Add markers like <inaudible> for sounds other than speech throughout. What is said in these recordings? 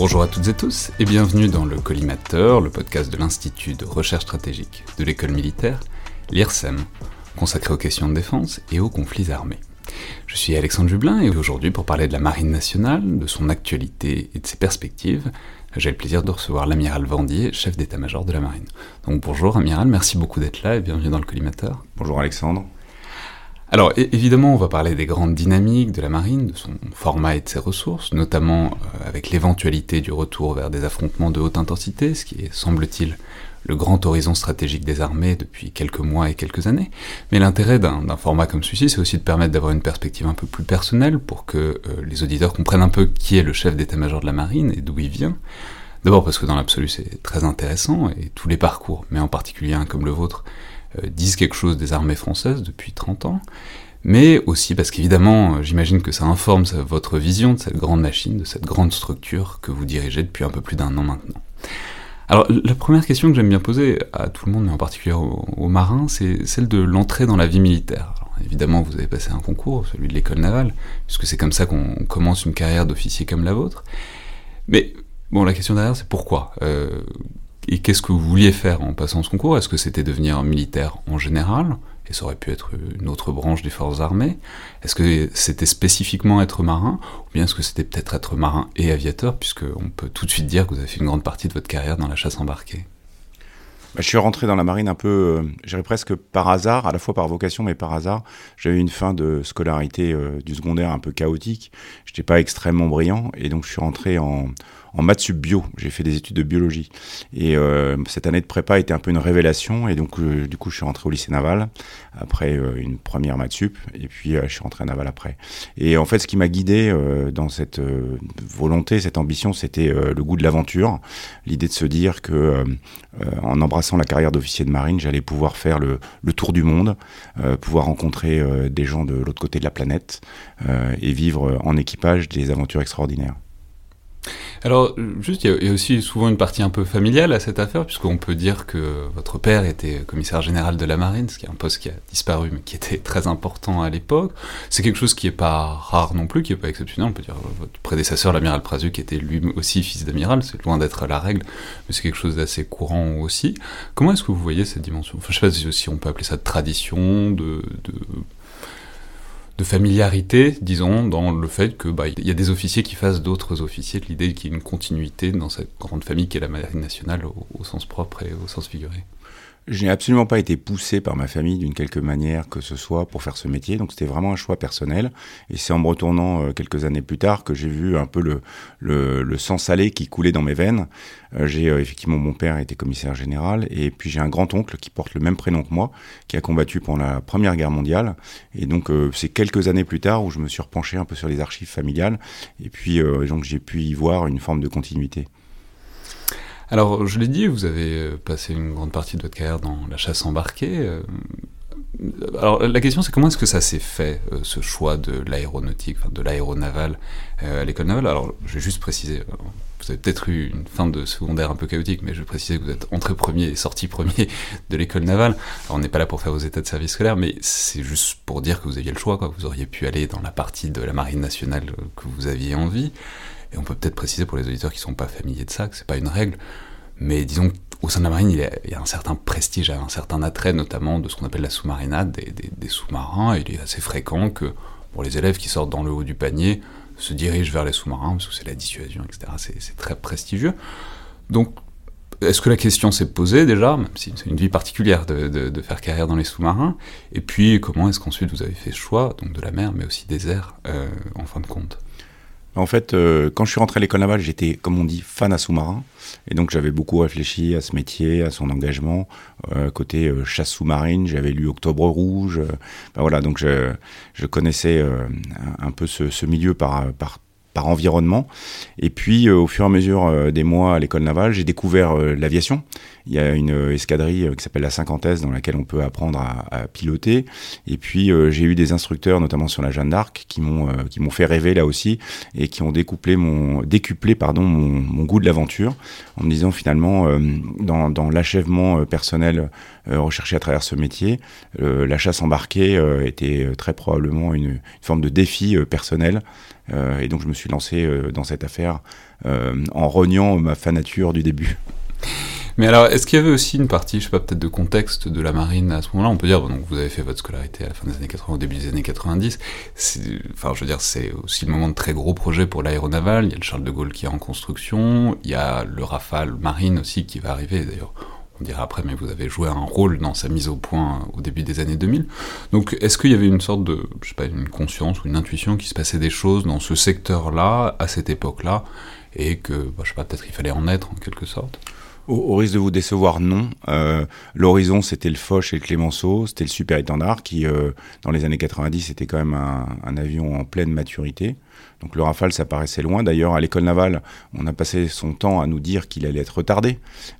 Bonjour à toutes et tous et bienvenue dans le Collimateur, le podcast de l'Institut de recherche stratégique de l'école militaire, l'IRSEM, consacré aux questions de défense et aux conflits armés. Je suis Alexandre Jublin et aujourd'hui pour parler de la Marine nationale, de son actualité et de ses perspectives, j'ai le plaisir de recevoir l'amiral Vendier, chef d'état-major de la Marine. Donc bonjour amiral, merci beaucoup d'être là et bienvenue dans le collimateur. Bonjour Alexandre. Alors évidemment, on va parler des grandes dynamiques de la marine, de son format et de ses ressources, notamment euh, avec l'éventualité du retour vers des affrontements de haute intensité, ce qui est, semble-t-il, le grand horizon stratégique des armées depuis quelques mois et quelques années. Mais l'intérêt d'un format comme celui-ci, c'est aussi de permettre d'avoir une perspective un peu plus personnelle pour que euh, les auditeurs comprennent un peu qui est le chef d'état-major de la marine et d'où il vient. D'abord parce que dans l'absolu c'est très intéressant et tous les parcours, mais en particulier un comme le vôtre, disent quelque chose des armées françaises depuis 30 ans, mais aussi parce qu'évidemment, euh, j'imagine que ça informe votre vision de cette grande machine, de cette grande structure que vous dirigez depuis un peu plus d'un an maintenant. Alors, la première question que j'aime bien poser à tout le monde, mais en particulier aux, marins, c'est celle de l'entrée dans la vie militaire. évidemment, vous avez passé un concours, celui de l'école navale, puisque c'est comme ça qu'on commence une carrière d'officier comme la vôtre. Mais bon, la question derrière, c'est pourquoi? Euh, Et qu'est-ce que vous vouliez faire en passant ce concours? Est-ce que c'était devenir militaire en général? Et ça aurait pu être une autre branche des forces armées? Est-ce que c'était spécifiquement être marin, ou bien est-ce que c'était peut-être être marin et aviateur, puisqu'on peut tout de suite dire que vous avez fait une grande partie de votre carrière dans la chasse embarquée. Bah, je suis rentré dans la marine un peu, euh, j'irais presque par hasard, à la fois par vocation, mais par hasard. J'avais une fin de scolarité euh, du secondaire un peu chaotique. Je n'étais pas extrêmement brillant, et donc je suis rentré en, en maths sub bio. J'ai fait des études de biologie. Et euh, cette année de prépa était un peu une révélation. Et donc, euh, du coup, je suis rentré au lycée naval après euh, une première maths sup. Et puis, je suis rentré à naval après. Et en fait, ce qui m'a guidé dans cette volonté, cette ambition, c'était le goût de l'aventure. L'idée de se dire que en embrassant la carrière d'officier de marine, j'allais pouvoir faire le, le, tour du monde, pouvoir rencontrer des gens de l'autre côté de la planète et vivre en équipage des aventures extraordinaires. Alors, juste, il y, a aussi souvent une partie un peu familiale à cette affaire, puisqu'on peut dire que votre père était commissaire général de la marine, ce qui est un poste qui a disparu, mais qui était très important à l'époque. C'est quelque chose qui n'est pas rare non plus, qui n'est pas exceptionnel. On peut dire votre prédécesseur, l'amiral Prazu, qui était lui aussi fils d'amiral, c'est loin d'être la règle, mais c'est quelque chose d'assez courant aussi. Comment est-ce que vous voyez cette dimension? Enfin, je ne sais pas si on peut appeler ça de tradition, de de familiarité, disons, dans le fait que bah, il y a des officiers qui fassent d'autres officiers, l'idée qu'il y ait une continuité dans cette grande famille qui est la marine nationale au sens propre et au sens figuré. Je n'ai absolument pas été poussé par ma famille d'une quelque manière que ce soit pour faire ce métier, donc c'était vraiment un choix personnel. Et c'est en me retournant euh, quelques années plus tard que j'ai vu un peu le, le, le, sang salé qui coulait dans mes veines. Euh, j'ai euh, effectivement mon père était commissaire général, et puis j'ai un grand oncle qui porte le même prénom que moi, qui a combattu pendant la Première Guerre mondiale. Et donc c'est quelques années plus tard où je me suis repenché un peu sur les archives familiales, et puis donc j'ai pu y voir une forme de continuité. Alors, je l'ai dit, vous avez euh, passé une grande partie de votre carrière dans la chasse embarquée. Euh, alors, la question, c'est comment est-ce que ça s'est fait, euh, ce choix de l'aéronautique, de l'aéronaval à l'école navale? Alors, je vais juste préciser, vous avez peut-être eu une fin de secondaire un peu chaotique, mais je préciser que vous êtes entré premier et sorti premier <laughs> de l'école navale. Alors, on n'est pas là pour faire vos états de service scolaire, mais c'est juste pour dire que vous aviez le choix, quoi. Vous auriez pu aller dans la partie de la marine nationale que vous aviez envie. Et on peut peut-être préciser pour les auditeurs qui ne sont pas familiers de ça que c'est pas une règle, mais disons au sein de la marine, il y, a, un certain prestige, un certain attrait, notamment de ce qu'on appelle la sous-marinade, des, sous-marins. Il est assez fréquent que les élèves qui sortent dans le haut du panier se dirigent vers les sous-marins, parce que c'est la dissuasion, etc. C'est très prestigieux. Donc, est-ce que la question s'est posée déjà, même si c'est une vie particulière de, faire carrière dans les sous-marins? Et puis, comment est-ce qu'ensuite vous avez fait ce choix, donc de la mer, mais aussi des airs, euh, en fin de compte? En fait, euh, quand je suis rentré à l'école navale, j'étais, comme on dit, fan à sous-marin. Et donc, j'avais beaucoup réfléchi à ce métier, à son engagement. Euh, côté euh, chasse sous-marine, j'avais lu Octobre Rouge. Ben voilà, donc je, connaissais un peu ce, milieu par par environnement. Et puis, euh, au fur et à mesure euh, des mois à l'école navale, j'ai découvert euh, l'aviation. Il y a une escadrille qui s'appelle la 50 dans laquelle on peut apprendre à, piloter. Et puis, j'ai eu des instructeurs, notamment sur la Jeanne d'Arc, qui m'ont qui m'ont fait rêver là aussi et qui ont découplé mon décuplé pardon mon, mon goût de l'aventure en me disant finalement dans, dans l'achèvement personnel recherché à travers ce métier, la chasse embarquée était très probablement une, forme de défi personnel euh, et donc je me suis lancé euh, dans cette affaire euh, en reniant ma fanature du début. Mais alors, est-ce qu'il y avait aussi une partie, je sais pas, peut-être de contexte de la marine à ce moment-là? On peut dire, donc vous avez fait votre scolarité à la fin des années 80, au début des années 90. Enfin, je veux dire, c'est aussi le moment de très gros projets pour l'aéronaval. Il y a le Charles de Gaulle qui est en construction. Il y a le Rafale Marine aussi qui va arriver. D'ailleurs, on dira après, mais vous avez joué un rôle dans sa mise au point au début des années 2000. Donc, est-ce qu'il y avait une sorte de, je sais pas, une conscience ou une intuition qui se passait des choses dans ce secteur-là, à cette époque-là, et que, bah, je sais pas, peut-être il fallait en être en quelque sorte? Au, risque de vous décevoir, non. Euh, L'horizon, c'était le Foch et le Clémenceau, c'était le Super Étendard, qui, euh, dans les années 90, était quand même un avion en pleine maturité. Donc le Rafale, ça paraissait loin. D'ailleurs, à l'école navale, on a passé son temps à nous dire qu'il allait être retardé.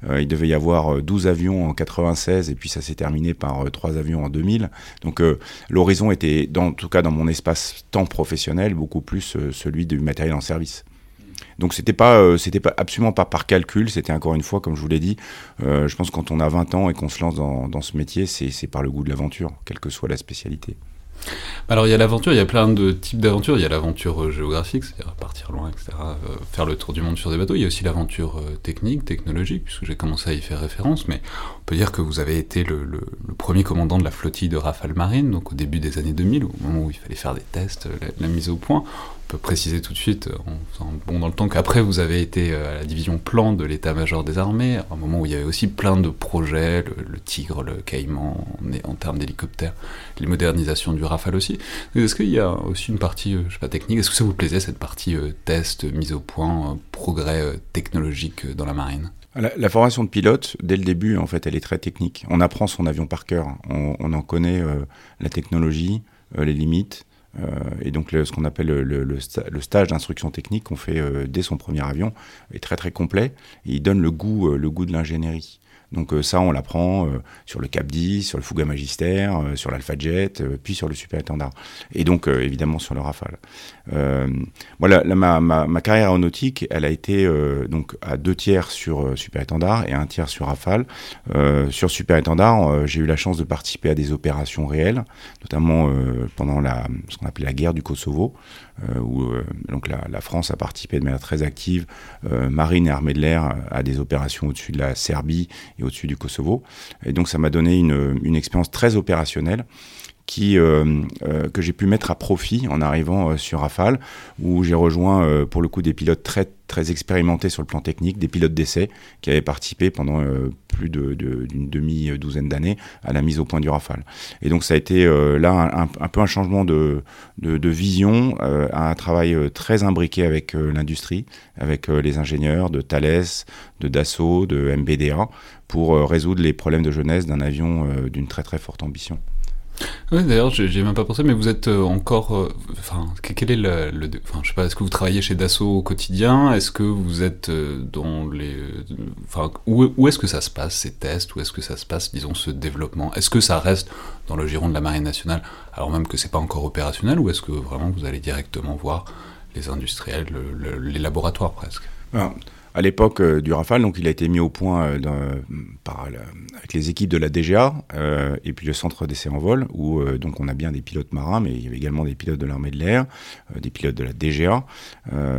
Euh, il devait y avoir 12 euh, avions en 96 et puis ça s'est terminé par euh, 3 avions en 2000. Donc euh, l'horizon était, dans, en tout cas dans mon espace temps professionnel, beaucoup plus celui du matériel en service. Donc c'était pas, c'était pas absolument pas par calcul. C'était encore une fois, comme je vous l'ai dit, je pense que quand on a 20 ans et qu'on se lance dans ce métier, c'est par le goût de l'aventure, quelle que soit la spécialité. Alors il y a l'aventure, il y a plein de types d'aventures. Il y a l'aventure euh, géographique, c'est-à-dire partir loin, etc., euh, faire le tour du monde sur des bateaux. Il y a aussi l'aventure euh, technique, technologique, puisque j'ai commencé à y faire référence. Mais on peut dire que vous avez été le, premier commandant de la flottille de Rafale Marine, donc au début des années 2000, au moment où il fallait faire des tests, la mise au point peut préciser tout de suite, euh, bon dans le temps, qu'après vous avez été euh, à la division plan de l'état-major des armées, à un moment où il y avait aussi plein de projets, le, Tigre, le Caïman, en, en termes d'hélicoptères, les modernisations du Rafale aussi. Est-ce qu'il y a aussi une partie, euh, je sais pas, technique Est-ce que ça vous plaisait cette partie test, mise au point, progrès technologique dans la marine? La, formation de pilote, dès le début, en fait, elle est très technique. On apprend son avion par cœur. On, en connaît la technologie, les limites, euh, et donc ce qu'on appelle le, stage d'instruction technique qu'on fait euh, dès son premier avion est très très complet. il donne le goût, euh, le goût de l'ingénierie. Donc ça, on l'apprend sur le Cap 10, sur le Fouga Magister, sur l'Alpha Jet, puis sur le Super Étendard. Et donc évidemment sur le Rafale. moi, ma, ma, carrière aéronautique, elle a été donc à deux tiers sur Super Étendard et un tiers sur Rafale. sur Super Étendard, j'ai eu la chance de participer à des opérations réelles, notamment pendant la, ce qu'on appelait la guerre du Kosovo, où donc la, la, France a participé de manière très active, marine et armée de l'air, à des opérations au-dessus de la Serbie au-dessus du Kosovo. Et donc ça m'a donné une, une expérience très opérationnelle euh, euh, que j'ai pu mettre à profit en arrivant euh, sur Rafale, où j'ai rejoint pour le coup des pilotes très, très expérimentés sur le plan technique, des pilotes d'essai qui avaient participé pendant plus d'une de, demi-douzaine d'années à la mise au point du Rafale. Et donc ça a été là un, peu un changement de, de vision, un travail très imbriqué avec l'industrie, avec les ingénieurs de Thales, de Dassault, de MBDA, pour résoudre les problèmes de jeunesse d'un avion d'une très très forte ambition. Oui, d'ailleurs, j'ai même pas pensé, mais vous êtes euh, encore. Euh, enfin, quel est le. enfin, je sais pas, est-ce que vous travaillez chez Dassault au quotidien? Est-ce que vous êtes euh, dans les. Enfin, où, où est-ce que ça se passe, ces tests? Où est-ce que ça se passe, disons, ce développement? Est-ce que ça reste dans le giron de la Marine nationale, alors même que c'est pas encore opérationnel, ou est-ce que vraiment vous allez directement voir les industriels, les laboratoires presque? À l'époque euh, du Rafale, donc il a été mis au point euh, par, avec les équipes de la DGA euh, et puis le centre d'essai en vol, où donc on a bien des pilotes marins, mais il y avait également des pilotes de l'armée de l'air, des pilotes de la DGA.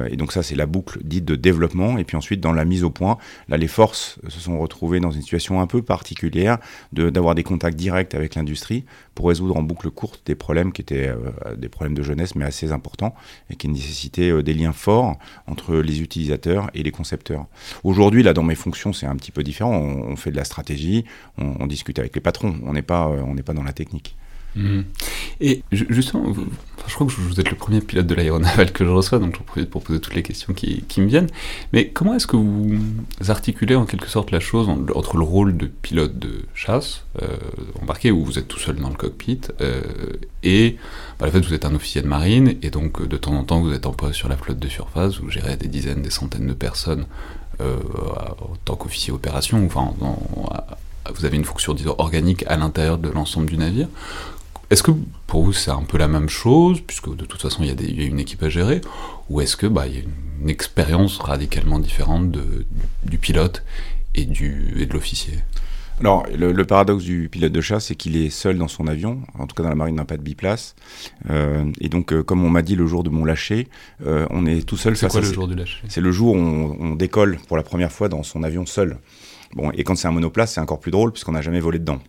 et donc ça, c'est la boucle dite de développement. Et puis ensuite, dans la mise au point, là, les forces se sont retrouvées dans une situation un peu particulière d'avoir des contacts directs avec l'industrie pour résoudre en boucle courte des problèmes qui étaient des problèmes de jeunesse, mais assez importants et qui nécessitaient des liens forts entre les utilisateurs et les concepteurs Aujourd'hui, là, dans mes fonctions, c'est un petit peu différent. On, fait de la stratégie, on, discute avec les patrons. On n'est pas, euh, on n'est pas dans la technique. Mhm. Et justement, je crois que vous êtes le premier pilote de l'aéronaval que je reçois, donc j'en profite pour poser toutes les questions qui, me viennent. Mais comment est-ce que vous articulez en quelque sorte la chose entre le rôle de pilote de chasse euh, embarqué, où vous êtes tout seul dans le cockpit, euh, et bah, le fait que vous êtes un officier de marine, et donc de temps en temps vous êtes en poste sur la flotte de surface, vous gérez des dizaines, des centaines de personnes euh, en tant qu'officier opération, enfin, vous avez une fonction organique à l'intérieur de l'ensemble du navire. Est-ce que pour vous c'est un peu la même chose, puisque de toute façon il y, a une équipe à gérer, ou est-ce que bah, y a une expérience radicalement différente du, pilote et, du, et de l'officier? Alors, le, paradoxe du pilote de chasse, c'est qu'il est seul dans son avion. En tout cas, dans la marine, n'a pas de biplace. Euh, et donc, euh, comme on m'a dit le jour de mon lâcher, euh, on est tout seul. C'est quoi le jour du lâcher? C'est le jour où on, on, décolle pour la première fois dans son avion seul. Bon, et quand c'est un monoplace, c'est encore plus drôle puisqu'on n'a jamais volé dedans.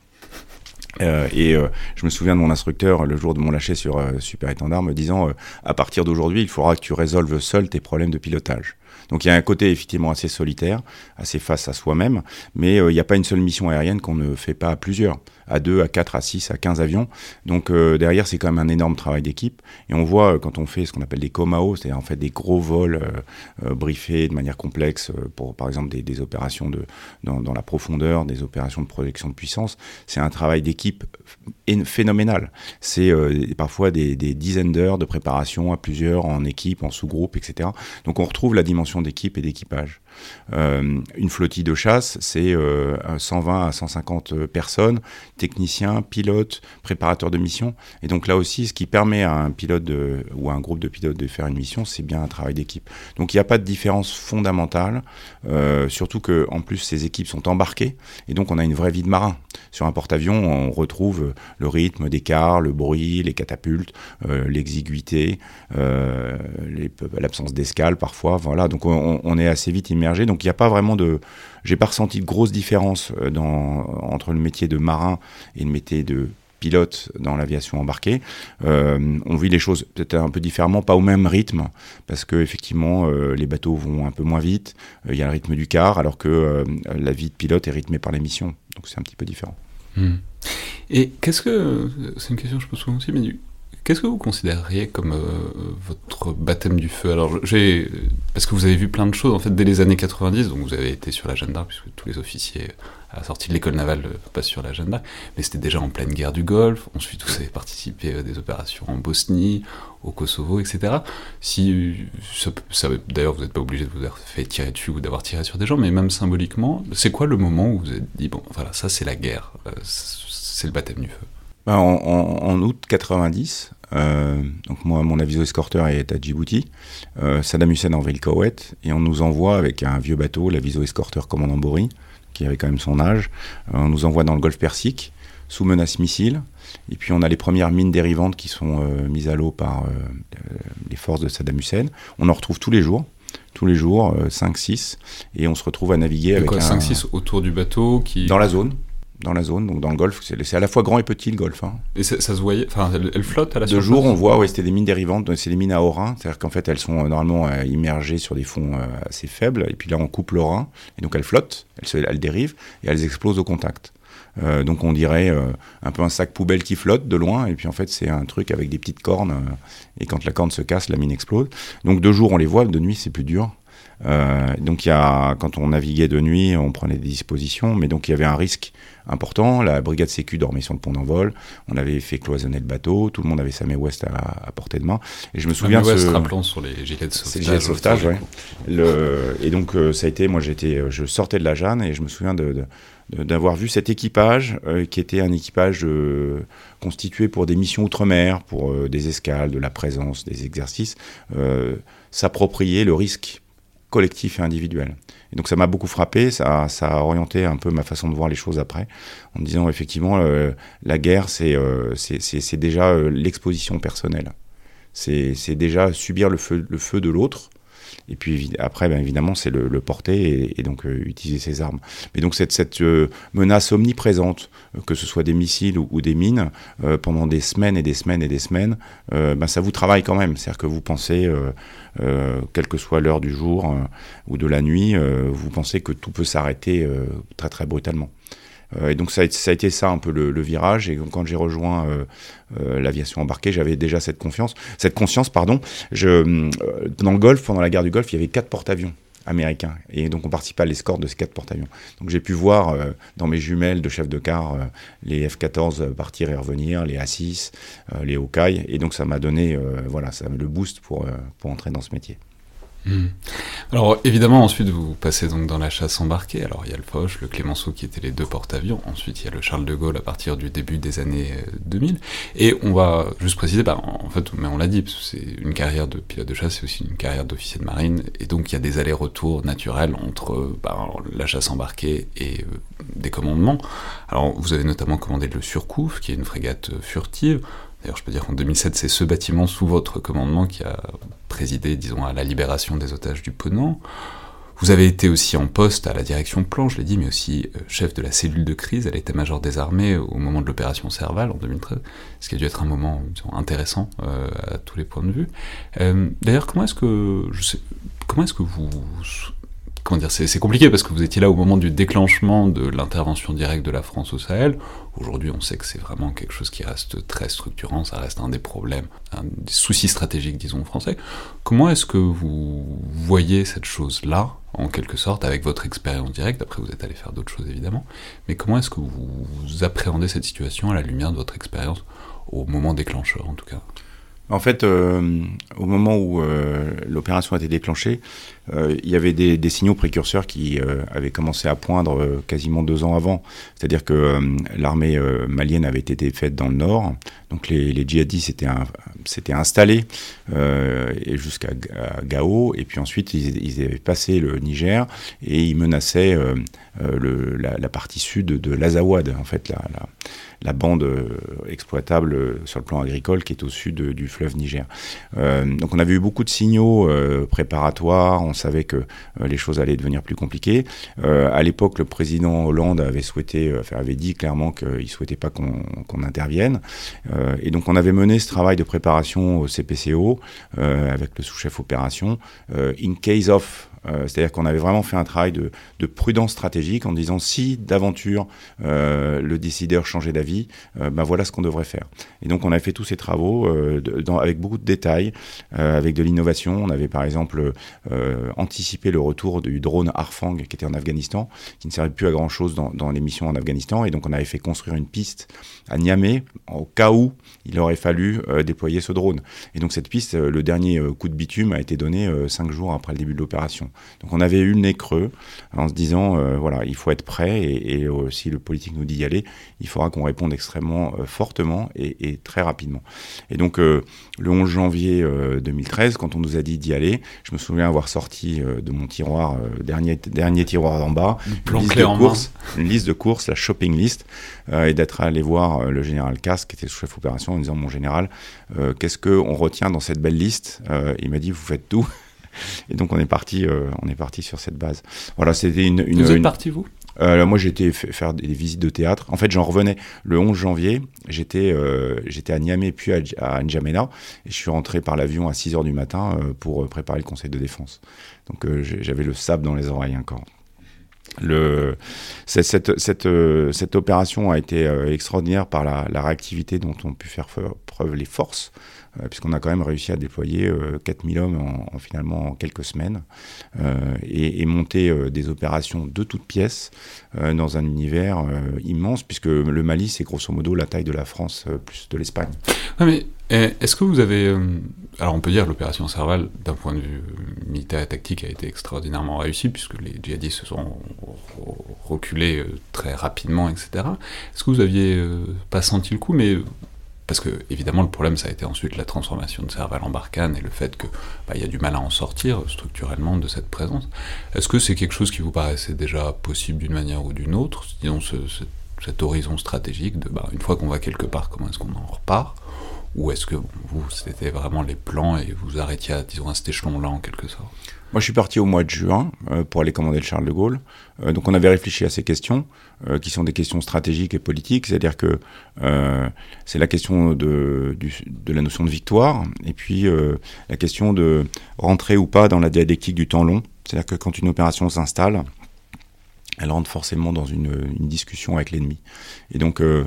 Euh, et euh, je me souviens de mon instructeur le jour de mon lâcher sur euh, Super Étendard me disant à partir d'aujourd'hui, il faudra que tu résolves seul tes problèmes de pilotage. Donc il y a un côté effectivement assez solitaire, assez face à soi-même, mais il n'y a pas une seule mission aérienne qu'on ne fait pas à plusieurs à 2, à 4, à 6, à 15 avions. Donc euh, derrière, c'est quand même un énorme travail d'équipe. Et on voit euh, quand on fait ce qu'on appelle des comao, c'est-à-dire en fait des gros vols euh, briefés de manière complexe pour par exemple des, opérations de, dans, la profondeur, des opérations de projection de puissance, c'est un travail d'équipe phénoménal. C'est parfois des, des dizaines d'heures de préparation à plusieurs, en équipe, en sous-groupe, etc. Donc on retrouve la dimension d'équipe et d'équipage. Euh, une flottille de chasse, c'est 120 euh, à 150 personnes, techniciens, pilotes, préparateurs de mission. Et donc là aussi, ce qui permet à un pilote ou à un groupe de pilotes de faire une mission, c'est bien un travail d'équipe. Donc il n'y a pas de différence fondamentale, euh, surtout que en plus ces équipes sont embarquées, et donc on a une vraie vie de marin. Sur un porte-avions, on retrouve le rythme des cars, le bruit, les catapultes, l'exiguïté, l'absence d'escale parfois. Voilà, donc on, est assez vite donc il n'y a pas vraiment de. J'ai pas ressenti de grosse différence euh, dans, entre le métier de marin et le métier de pilote dans l'aviation embarquée. Euh, on vit les choses peut-être un peu différemment, pas au même rythme, parce que effectivement euh, les bateaux vont un peu moins vite. Il y a le rythme du car, alors que la vie de pilote est rythmée par les missions. Donc c'est un petit peu différent. Hmm. Et qu'est-ce que c'est une question que je pose souvent aussi, mais Qu'est-ce que vous considéreriez comme euh, votre baptême du feu? Alors, j'ai parce que vous avez vu plein de choses en fait dès les années 90, donc vous avez été sur la Jeanne d'Arc puisque tous les officiers à la sortie de l'école navale euh, passent sur la Jeanne d'Arc, mais c'était déjà en pleine guerre du Golfe. Ensuite, vous avez participé à des opérations en Bosnie, au Kosovo, etc. Si d'ailleurs, vous n'êtes pas obligé de vous avoir fait tirer dessus ou d'avoir tiré sur des gens, mais même symboliquement, c'est quoi le moment où vous vous êtes dit bon, voilà, ça c'est la guerre, euh, c'est le baptême du feu? Bah, en, août 90, euh, donc moi, mon aviso escorteur est à Djibouti, euh, Saddam Hussein envahit le Koweït, et on nous envoie avec un vieux bateau, l'aviso escorteur commandant Bori, qui avait quand même son âge, euh, on nous envoie dans le golfe Persique, sous menace missile, et puis on a les premières mines dérivantes qui sont mises à l'eau par les forces de Saddam Hussein. On en retrouve tous les jours, tous les jours, 5-6, et on se retrouve à naviguer avec quoi, 5-6 autour du bateau qui... Dans la zone, dans la zone, donc dans le golfe. C'est à la fois grand et petit le golfe. Hein. Et ça, se voyait, enfin, elle, flotte à la surface. De jour, on voit, oui, c'était des mines dérivantes, c'est des mines à Orin, c'est-à-dire qu'en fait, elles sont euh, normalement euh, immergées sur des fonds euh, assez faibles, et puis là, on coupe l'Orin, et donc elles flottent, elles, elles dérivent, et elles explosent au contact. donc on dirait un peu un sac poubelle qui flotte de loin, et puis en fait c'est un truc avec des petites cornes, et quand la corne se casse, la mine explose. Donc de jour on les voit, de nuit c'est plus dur. Donc il y a, quand on naviguait de nuit, on prenait des dispositions, mais donc il y avait un risque important. La brigade sécu dormait sur le pont d'envol. On avait fait cloisonner le bateau. Tout le monde avait sa May West à, portée de main. Et je me souviens de ce... rappelons sur les gilets de sauvetage. Gilets de sauvetage, ouais. Le... Et donc euh, ça a été, moi j'étais, euh, je sortais de la Jeanne et je me souviens de, d'avoir vu cet équipage euh, qui était un équipage constitué pour des missions outre-mer, pour des escales, de la présence, des exercices, s'approprier le risque collectif et individuel. Et donc ça m'a beaucoup frappé, ça, a orienté un peu ma façon de voir les choses après, en disant effectivement, la guerre, c'est c'est déjà l'exposition personnelle. C'est déjà subir le feu, le feu de l'autre et puis après, ben, évidemment, c'est le, porter et, donc euh, utiliser ses armes. Mais donc cette, cette euh, menace omniprésente, euh, que ce soit des missiles ou, des mines, pendant des semaines et des semaines et des semaines, ben, ça vous travaille quand même. C'est-à-dire que vous pensez, quelle que soit l'heure du jour ou de la nuit, vous pensez que tout peut s'arrêter très très brutalement. Euh, et donc ça a, été ça un peu le, virage. Et quand j'ai rejoint euh, euh, l'aviation embarquée, j'avais déjà cette confiance, cette conscience, pardon. Dans le Golfe, pendant la guerre du Golfe, il y avait quatre porte-avions américains. Et donc on participait à l'escorte de ces quatre porte-avions. Donc j'ai pu voir dans mes jumelles de chef de car les F-14 partir et revenir, les A-6, les Hawkeye. Et donc ça m'a donné voilà, ça, le boost pour, pour entrer dans ce métier. Hmm. Alors évidemment ensuite vous passez donc dans la chasse embarquée, alors il y a le Foch, le Clémenceau qui étaient les deux porte-avions, ensuite il y a le Charles de Gaulle à partir du début des années 2000, euh, et on va juste préciser, bah, en fait, mais on l'a dit, c'est une carrière de pilote de chasse, c'est aussi une carrière d'officier de marine, et donc il y a des allers-retours naturels entre bah, la chasse embarquée et euh, des commandements. Alors vous avez notamment commandé le Surcouf, qui est une frégate euh, furtive, D'ailleurs, je peux dire qu'en 2007, c'est ce bâtiment sous votre commandement qui a présidé, disons, à la libération des otages du Ponant. Vous avez été aussi en poste à la direction plan, je l'ai dit, mais aussi euh, chef de la cellule de crise à l'état-major des armées au moment de l'opération Serval en 2013, ce qui a dû être un moment intéressant euh, à tous les points de vue. Euh, d'ailleurs, comment est-ce que comment est-ce que vous comment dire, c'est compliqué parce que vous étiez là au moment du déclenchement de l'intervention directe de la France au Sahel. Aujourd'hui, on sait que c'est vraiment quelque chose qui reste très structurant, ça reste un des problèmes, un des soucis stratégiques, disons, français. Comment est-ce que vous voyez cette chose-là, en quelque sorte, avec votre expérience directe? Après, vous êtes allé faire d'autres choses, évidemment. Mais comment est-ce que vous appréhendez cette situation à la lumière de votre expérience, au moment déclencheur, en tout cas? En fait, euh, au moment où euh, l'opération a été déclenchée, euh, il y avait des, signaux précurseurs qui avaient commencé à poindre quasiment deux ans avant. C'est-à-dire que l'armée malienne avait été faite dans le nord, donc les, djihadistes s'étaient installés jusqu'à Gao, et puis ensuite ils, avaient passé le Niger et ils menaçaient la, partie sud de l'Azawad, en fait, la, bande euh, exploitable euh, sur le plan agricole qui est au sud du fleuve Niger. Euh, donc on avait eu beaucoup de signaux préparatoires, on savait que les choses allaient devenir plus compliquées. à l'époque, le président Hollande avait dit clairement qu'il souhaitait pas qu'on intervienne. et donc on avait mené ce travail de préparation au CPCO avec le sous-chef opération, in case of euh, c'est-à-dire qu'on avait vraiment fait un travail de, prudence stratégique en disant si d'aventure euh, le décideur changeait d'avis, euh, ben voilà ce qu'on devrait faire. Et donc on a fait tous ces travaux avec beaucoup de détails, avec de l'innovation. On avait par exemple anticipé le retour du drone Arfang qui était en Afghanistan, qui ne servait plus à grand chose dans, dans les missions en Afghanistan. Et donc on avait fait construire une piste à Niamey au cas où il aurait fallu déployer ce drone. Et donc cette piste, le dernier coup de bitume a été donné cinq jours après le début de l'opération. Donc on avait eu le nez creux en se disant, euh, voilà, il faut être prêt et, euh, si le politique nous dit d'y aller, il faudra qu'on réponde extrêmement euh, fortement et, très rapidement. Et donc le 11 janvier 2013, quand on nous a dit d'y aller, je me souviens avoir sorti de mon tiroir, dernier, dernier tiroir d'en bas, une liste, de courses, une liste de courses, la shopping list, et d'être allé voir le général Casse, qui était chef opération, en disant, mon général, qu'est-ce qu'on retient dans cette belle liste? Il m'a dit, vous faites tout. Et donc on est parti, euh, on est parti sur cette base. Voilà, c'était une, une. Vous êtes parti vous? Euh, moi, j'étais faire des visites de théâtre. En fait, j'en revenais le 11 janvier. J'étais euh, j'étais à Niamey puis à, N'Djamena. Et je suis rentré par l'avion à 6 h du matin pour préparer le conseil de défense. Donc, j'avais le sable dans les oreilles encore. Le, cette, cette, cette, opération a été extraordinaire par la, la, réactivité dont ont pu faire preuve les forces puisqu'on a quand même réussi à déployer 4000 euh, hommes en, finalement en quelques semaines euh, et, monter des opérations de toutes pièces dans un univers immense, puisque le Mali, c'est grosso modo la taille de la France plus de l'Espagne. mais eh, est-ce que vous avez... alors on peut dire l'opération Serval, d'un point de vue militaire et tactique, a été extraordinairement réussie, puisque les djihadistes se sont reculés très rapidement, etc. Est-ce que vous aviez pas senti le coup, mais Parce que, évidemment, le problème, ça a été ensuite la transformation de Serval en Barkhane et le fait qu'il bah, y a du mal à en sortir structurellement de cette présence. Est-ce que c'est quelque chose qui vous paraissait déjà possible d'une manière ou d'une autre? Disons, ce, cet horizon stratégique de, bah, une fois qu'on va quelque part, comment est-ce qu'on en repart? Ou est-ce que vous, c'était vraiment les plans et vous arrêtiez à, disons, à cet échelon-là en quelque sorte? Moi, je suis parti au mois de juin euh, pour aller commander le Charles de Gaulle. Euh, donc, on avait réfléchi à ces questions, euh, qui sont des questions stratégiques et politiques. C'est-à-dire que c'est la question de, de, la notion de victoire, et puis la question de rentrer ou pas dans la dialectique du temps long. C'est-à-dire que quand une opération s'installe, elle rentre forcément dans une, une discussion avec l'ennemi. Et donc, euh,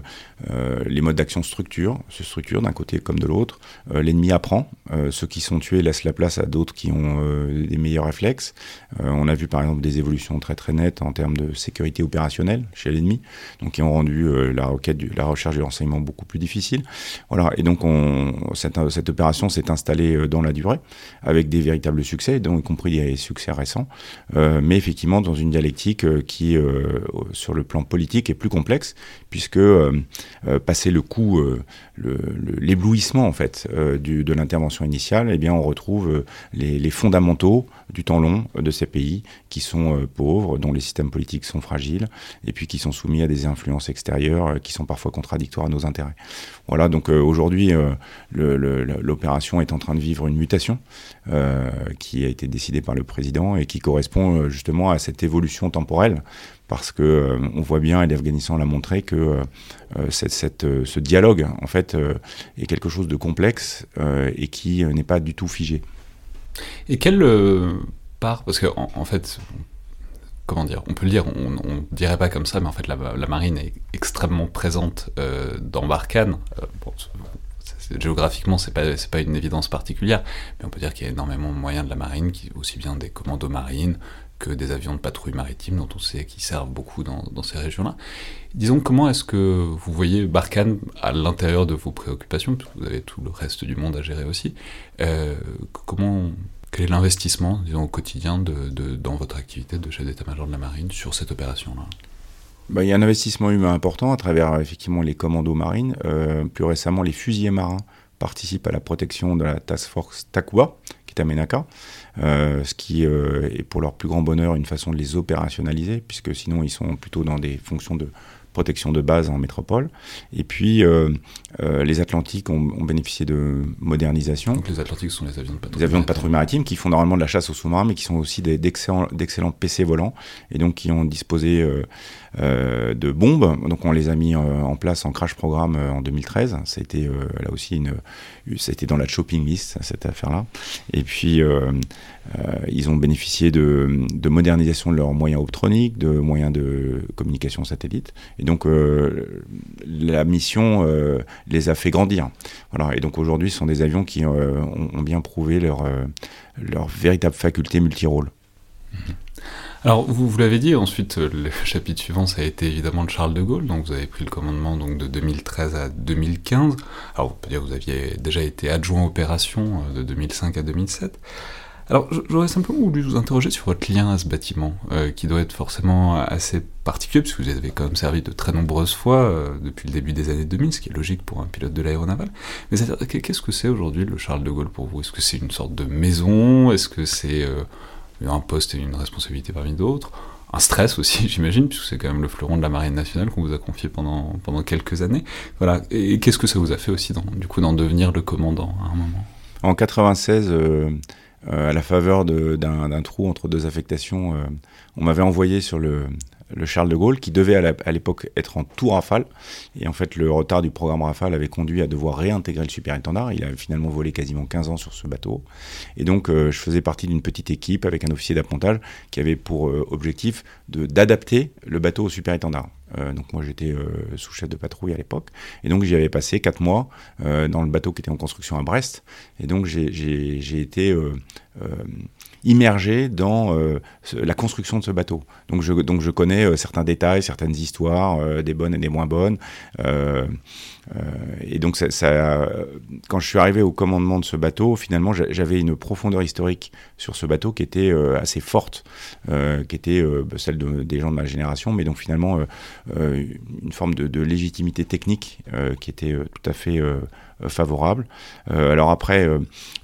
euh, les modes d'action structurent, se structurent d'un côté comme de l'autre. Euh, l'ennemi apprend. Euh, ceux qui sont tués laissent la place à d'autres qui ont euh, des meilleurs réflexes. on a vu par exemple des évolutions très très nettes en termes de sécurité opérationnelle chez l'ennemi, donc qui ont rendu la requête, du, la recherche du renseignement beaucoup plus difficile. Voilà. Et donc, on, cette, cette opération s'est installée dans la durée avec des véritables succès, dont y compris des succès récents, mais effectivement dans une dialectique qui, sur le plan politique, est plus complexe puisque euh, euh, passer le coup, euh, l'éblouissement en fait du, de l'intervention initiale, eh bien on retrouve les, les, fondamentaux du temps long de ces pays qui sont pauvres, dont les systèmes politiques sont fragiles, et puis qui sont soumis à des influences extérieures qui sont parfois contradictoires à nos intérêts. Voilà, donc aujourd'hui l'opération est en train de vivre une mutation qui a été décidée par le président et qui correspond justement à cette évolution temporelle parce que euh, on voit bien, et l'Afghanistan l'a montré, que euh, euh, cette, ce dialogue en fait est quelque chose de complexe et qui n'est pas du tout figé. Et quelle part, parce que en, fait, comment dire, on peut le dire, on, on dirait pas comme ça, mais en fait la, marine est extrêmement présente dans Barkhane. Géographiquement, c'est pas pas une évidence particulière, mais on peut dire qu'il y a énormément de moyens de la marine, aussi bien des commandos marines que des avions de patrouille maritime dont on sait qu'ils servent beaucoup dans, ces régions-là. Disons, comment est-ce que vous voyez Barkhane à l'intérieur de vos préoccupations, puisque vous avez tout le reste du monde à gérer aussi. Euh, comment, quel est l'investissement, disons, au quotidien dans votre activité de chef d'état-major de la marine sur cette opération-là? Bah, il y a un investissement humain important à travers effectivement les commandos marines. Euh, plus récemment, les fusiliers marins participent à la protection de la task force Takuba, qui est à Menaka. Euh, ce qui euh, est pour leur plus grand bonheur une façon de les opérationnaliser, puisque sinon ils sont plutôt dans des fonctions de protection de base en métropole. Et puis, euh, euh, les Atlantiques ont, ont, bénéficié de modernisation. Donc les Atlantiques sont les avions de patrouille, les avions de patrouille maritime qui font normalement de la chasse aux sous-marins, mais qui sont aussi d'excellents PC volants, et donc qui ont disposé euh, euh, de bombes. Donc on les a mis en place en crash programme en 2013. C'était là aussi une, c'était dans la shopping list cette affaire-là. Et puis ils ont bénéficié de, de, modernisation de leurs moyens optroniques, de moyens de communication satellite. Et donc la mission les a fait grandir. Voilà. Et donc aujourd'hui, ce sont des avions qui euh, ont, bien prouvé leur, euh, leur véritable faculté multirôle. Mmh. Alors, vous, vous l'avez dit, ensuite, euh, le <laughs> chapitre suivant, ça a été évidemment le Charles de Gaulle, donc vous avez pris le commandement donc, de 2013 à 2015. Alors, on peut dire que vous aviez déjà été adjoint opération de 2005 à 2007. Alors, j'aurais simplement voulu vous interroger sur votre lien à ce bâtiment, euh, qui doit être forcément assez particulier, puisque vous avez quand même servi de très nombreuses fois euh, depuis le début des années 2000, ce qui est logique pour un pilote de l'aéronaval. Mais qu'est-ce que c'est aujourd'hui le Charles de Gaulle pour vous? Est-ce que c'est une sorte de maison? Est-ce que c'est euh, un poste et une responsabilité parmi d'autres un stress aussi, <laughs> j'imagine, puisque c'est quand même le fleuron de la marine nationale qu'on vous a confié pendant, pendant quelques années. Voilà. Et qu'est-ce que ça vous a fait aussi, du coup, d'en devenir le commandant à un moment? En 96, euh, euh, à la faveur d'un trou entre deux affectations, euh, on m'avait envoyé sur le, le, Charles de Gaulle, qui devait à l'époque être en tout Rafale. Et en fait, le retard du programme Rafale avait conduit à devoir réintégrer le super-étendard. Il a finalement volé quasiment 15 ans sur ce bateau. Et donc, euh, je faisais partie d'une petite équipe avec un officier d'appontage qui avait pour euh, objectif d'adapter le bateau au super-étendard. Euh, donc moi j'étais euh, sous-chef de patrouille à l'époque. Et donc j'y avais passé quatre mois dans le bateau qui était en construction à Brest. Et donc j'ai été immergé dans euh, la construction de ce bateau. Donc je, donc je connais certains détails, certaines histoires, des bonnes et des moins bonnes. Et donc quand je suis arrivé au commandement de ce bateau, finalement j'avais une profondeur historique sur ce bateau qui était assez forte, qui était celle de, des gens de ma génération. Mais donc finalement une forme de, légitimité technique qui était tout à fait favorable. alors après,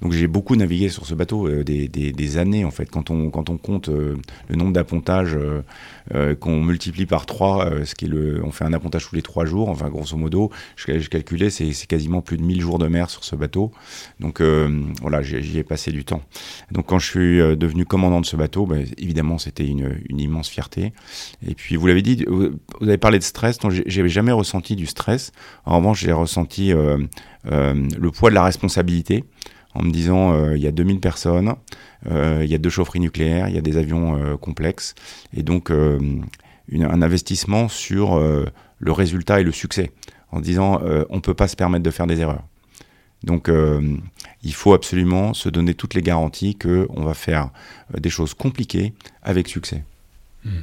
donc j'ai beaucoup navigué sur ce bateau des, années en fait. Quand on quand on compte le nombre d'appontages qu'on multiplie par 3, ce qui est le, on fait un appontage tous les 3 jours. Enfin grosso modo, je, je calculais c'est quasiment plus de 1000 jours de mer sur ce bateau. Donc voilà, j'y ai passé du temps. Donc quand je suis devenu commandant de ce bateau, ben, évidemment c'était une, immense fierté. Et puis vous l'avez dit, vous avez parlé de stress, donc j'ai jamais ressenti du stress. En revanche, j'ai ressenti euh, euh, le poids de la responsabilité en me disant euh, il y a 2000 personnes, il y a deux chaufferies nucléaires, il y a des avions complexes, et donc un investissement sur le résultat et le succès, en disant on ne peut pas se permettre de faire des erreurs. Donc il faut absolument se donner toutes les garanties qu'on va faire des choses compliquées avec succès. Hmm.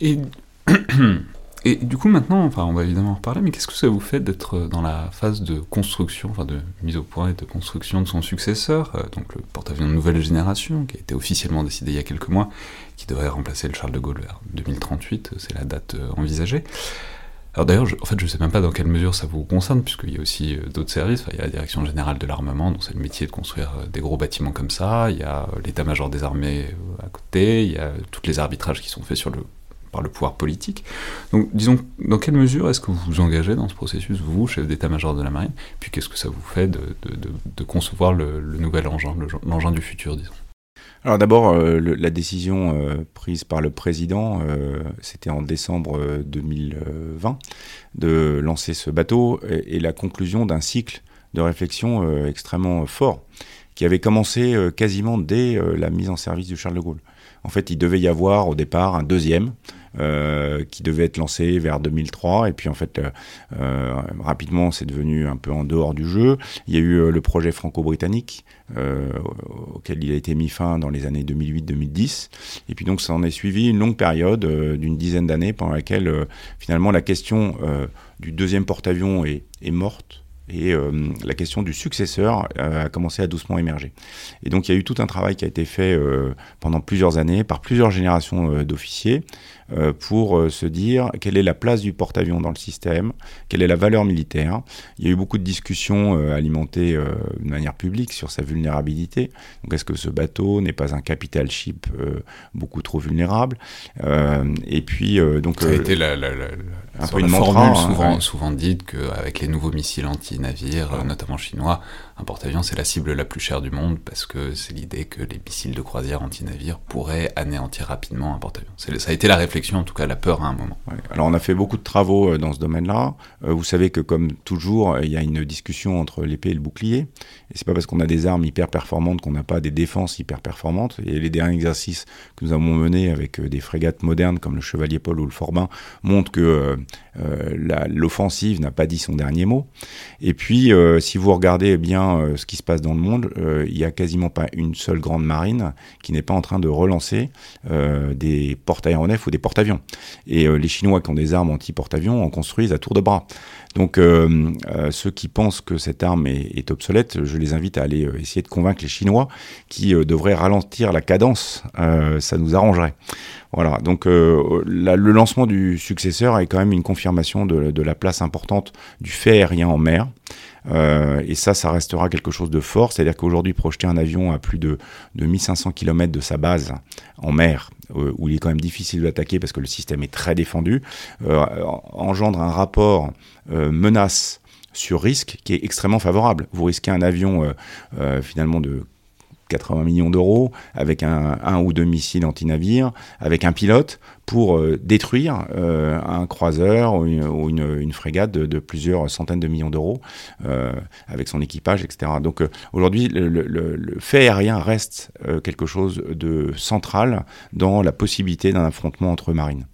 <coughs> Et du coup, maintenant, enfin, on va évidemment en reparler, mais qu'est-ce que ça vous fait d'être dans la phase de construction, enfin de mise au point et de construction de son successeur, euh, donc le porte-avions de nouvelle génération, qui a été officiellement décidé il y a quelques mois, qui devrait remplacer le Charles de Gaulle vers 2038, c'est la date euh, envisagée. Alors d'ailleurs, je ne sais même pas dans quelle mesure ça vous concerne, puisqu'il y a aussi euh, d'autres services. il y a la Direction Générale de l'Armement, dont c'est le métier de construire des gros bâtiments comme ça. Il y a l'état-major des armées à côté. Il y a tous les arbitrages qui sont faits le le pouvoir politique. Donc, disons, dans quelle mesure est-ce que vous vous engagez dans ce processus, vous, chef d'état-major de la marine? Puis qu'est-ce que ça vous fait de, concevoir le, nouvel engin, l'engin du futur, disons? Alors d'abord, euh, la décision euh, prise par le président, euh, c'était en décembre 2020, de lancer ce bateau et, la conclusion d'un cycle de réflexion extrêmement fort qui avait commencé quasiment dès la mise en service du Charles de Gaulle. En fait, il devait y avoir au départ un deuxième euh, qui devait être lancé vers 2003. Et puis en fait, euh, euh, rapidement, c'est devenu un peu en dehors du jeu. Il y a eu le projet franco-britannique auquel il a été mis fin dans les années 2008-2010. Et puis donc, ça en est suivi une longue période d'une dizaine d'années pendant laquelle finalement la question du deuxième porte-avions est, morte et la question du successeur a commencé à doucement émerger. Et donc il y a eu tout un travail qui a été fait pendant plusieurs années par plusieurs générations d'officiers pour euh, se dire quelle est la place du porte-avions dans le système, quelle est la valeur militaire. Il y a eu beaucoup de discussions euh, alimentées de manière publique sur sa vulnérabilité. Donc est-ce que ce bateau n'est pas un capital ship beaucoup trop vulnérable Et puis donc ça a été la, la, la, un peu une formule hein, souvent dite qu'avec les nouveaux missiles anti-navires, notamment chinois, un porte-avions c'est la cible la plus chère du monde parce que c'est l'idée que les missiles de croisière anti-navires pourraient anéantir rapidement un porte-avions. Ça a été la réflexion en tout cas la peur à un moment. Alors on a fait beaucoup de travaux euh, dans ce domaine-là. Euh, vous savez que comme toujours, il y a une discussion entre l'épée et le bouclier. Et c'est pas parce qu'on a des armes hyper performantes qu'on n'a pas des défenses hyper performantes. Et les derniers exercices que nous avons menés avec euh, des frégates modernes comme le Chevalier Paul ou le Forbin montrent que l'offensive n'a pas dit son dernier mot. Et puis, si vous regardez bien ce qui se passe dans le monde, il n'y a quasiment pas une seule grande marine qui n'est pas en train de relancer des porte-aéronefs ou des porte-avions. Et euh, les Chinois qui ont des armes anti-porte-avions en construisent à tour de bras. Donc euh, euh, ceux qui pensent que cette arme est, obsolète, je les invite à aller essayer de convaincre les Chinois qui devraient ralentir la cadence. ça nous arrangerait. Voilà, donc le lancement du successeur est quand même une confirmation de, la place importante du fait aérien en mer. Euh, et ça, ça restera quelque chose de fort. C'est-à-dire qu'aujourd'hui, projeter un avion à plus de, de 1500 km de sa base en mer, euh, où il est quand même difficile de l'attaquer parce que le système est très défendu, euh, engendre un rapport menace sur risque qui est extrêmement favorable. Vous risquez un avion finalement de 80 millions d'euros, avec un, ou deux missiles anti-navires, avec un pilote pour euh, détruire euh, un croiseur ou une, frégate de, plusieurs centaines de millions d'euros euh, avec son équipage, etc. Donc aujourd'hui, le, fait aérien reste quelque chose de central dans la possibilité d'un affrontement entre marines.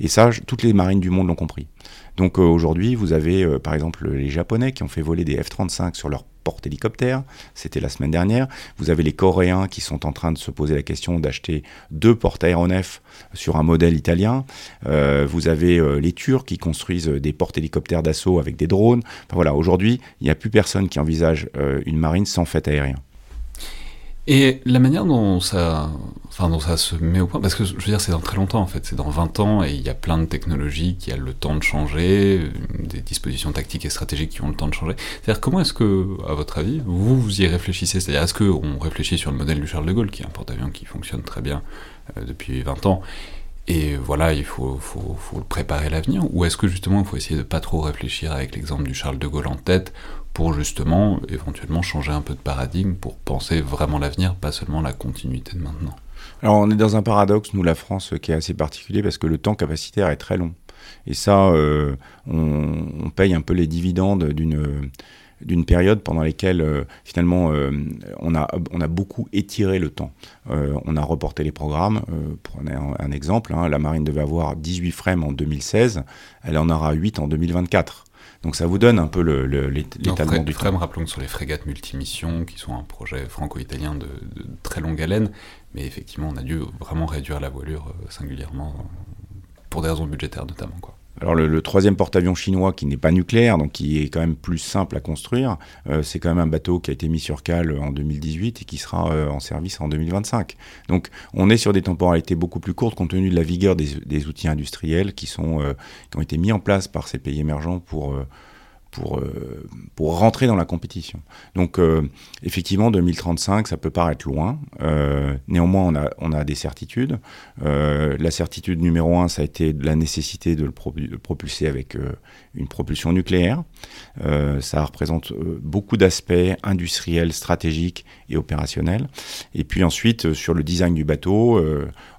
Et ça, toutes les marines du monde l'ont compris. Donc aujourd'hui, vous avez par exemple les Japonais qui ont fait voler des F-35 sur leur porte-hélicoptère, c'était la semaine dernière. Vous avez les Coréens qui sont en train de se poser la question d'acheter deux porte-aéronefs sur un modèle italien. Euh, vous avez euh, les Turcs qui construisent des porte-hélicoptères d'assaut avec des drones. voilà, aujourd'hui, il n'y a plus personne qui envisage euh, une marine sans fait aérien. Et la manière dont ça, enfin, dont ça se met au point, parce que je veux dire, c'est dans très longtemps en fait, c'est dans 20 ans et il y a plein de technologies qui ont le temps de changer, des dispositions tactiques et stratégiques qui ont le temps de changer. C'est-à-dire, comment est-ce que, à votre avis, vous, vous y réfléchissez? C'est-à-dire, est-ce qu'on réfléchit sur le modèle du Charles de Gaulle, qui est un porte-avions qui fonctionne très bien euh, depuis 20 ans, et voilà, il faut, faut, faut préparer l'avenir? Ou est-ce que justement il faut essayer de pas trop réfléchir avec l'exemple du Charles de Gaulle en tête pour justement éventuellement changer un peu de paradigme pour penser vraiment l'avenir, pas seulement la continuité de maintenant Alors on est dans un paradoxe, nous la France, qui est assez particulier parce que le temps capacitaire est très long. Et ça, euh, on, paye un peu les dividendes d'une d'une période pendant laquelle euh, finalement euh, on, a, on a beaucoup étiré le temps. On a reporté les programmes. un, un exemple, hein, la marine devait avoir 18 frames en 2016, elle en aura 8 en 2024. Donc ça vous donne un peu l'étalement du frame. Rappelons que sur les frégates multimissions, qui sont un projet franco-italien de, de, très longue haleine, mais effectivement on a dû vraiment réduire la voilure singulièrement pour des raisons budgétaires notamment. Quoi. Alors le, troisième porte-avions chinois qui n'est pas nucléaire, donc qui est quand même plus simple à construire, euh, c'est quand même un bateau qui a été mis sur cale en 2018 et qui sera euh, en service en 2025. Donc on est sur des temporalités beaucoup plus courtes compte tenu de la vigueur des, outils industriels qui, sont, euh, qui ont été mis en place par ces pays émergents pour pour, euh, pour rentrer dans la compétition. Donc euh, effectivement, 2035, ça peut paraître loin. Euh, néanmoins, on a, on a des certitudes. la certitude numéro un, ça a été la nécessité de le, propulser avec une propulsion nucléaire. ça représente beaucoup d'aspects industriels, stratégiques et opérationnels. Et puis ensuite, sur le design du bateau,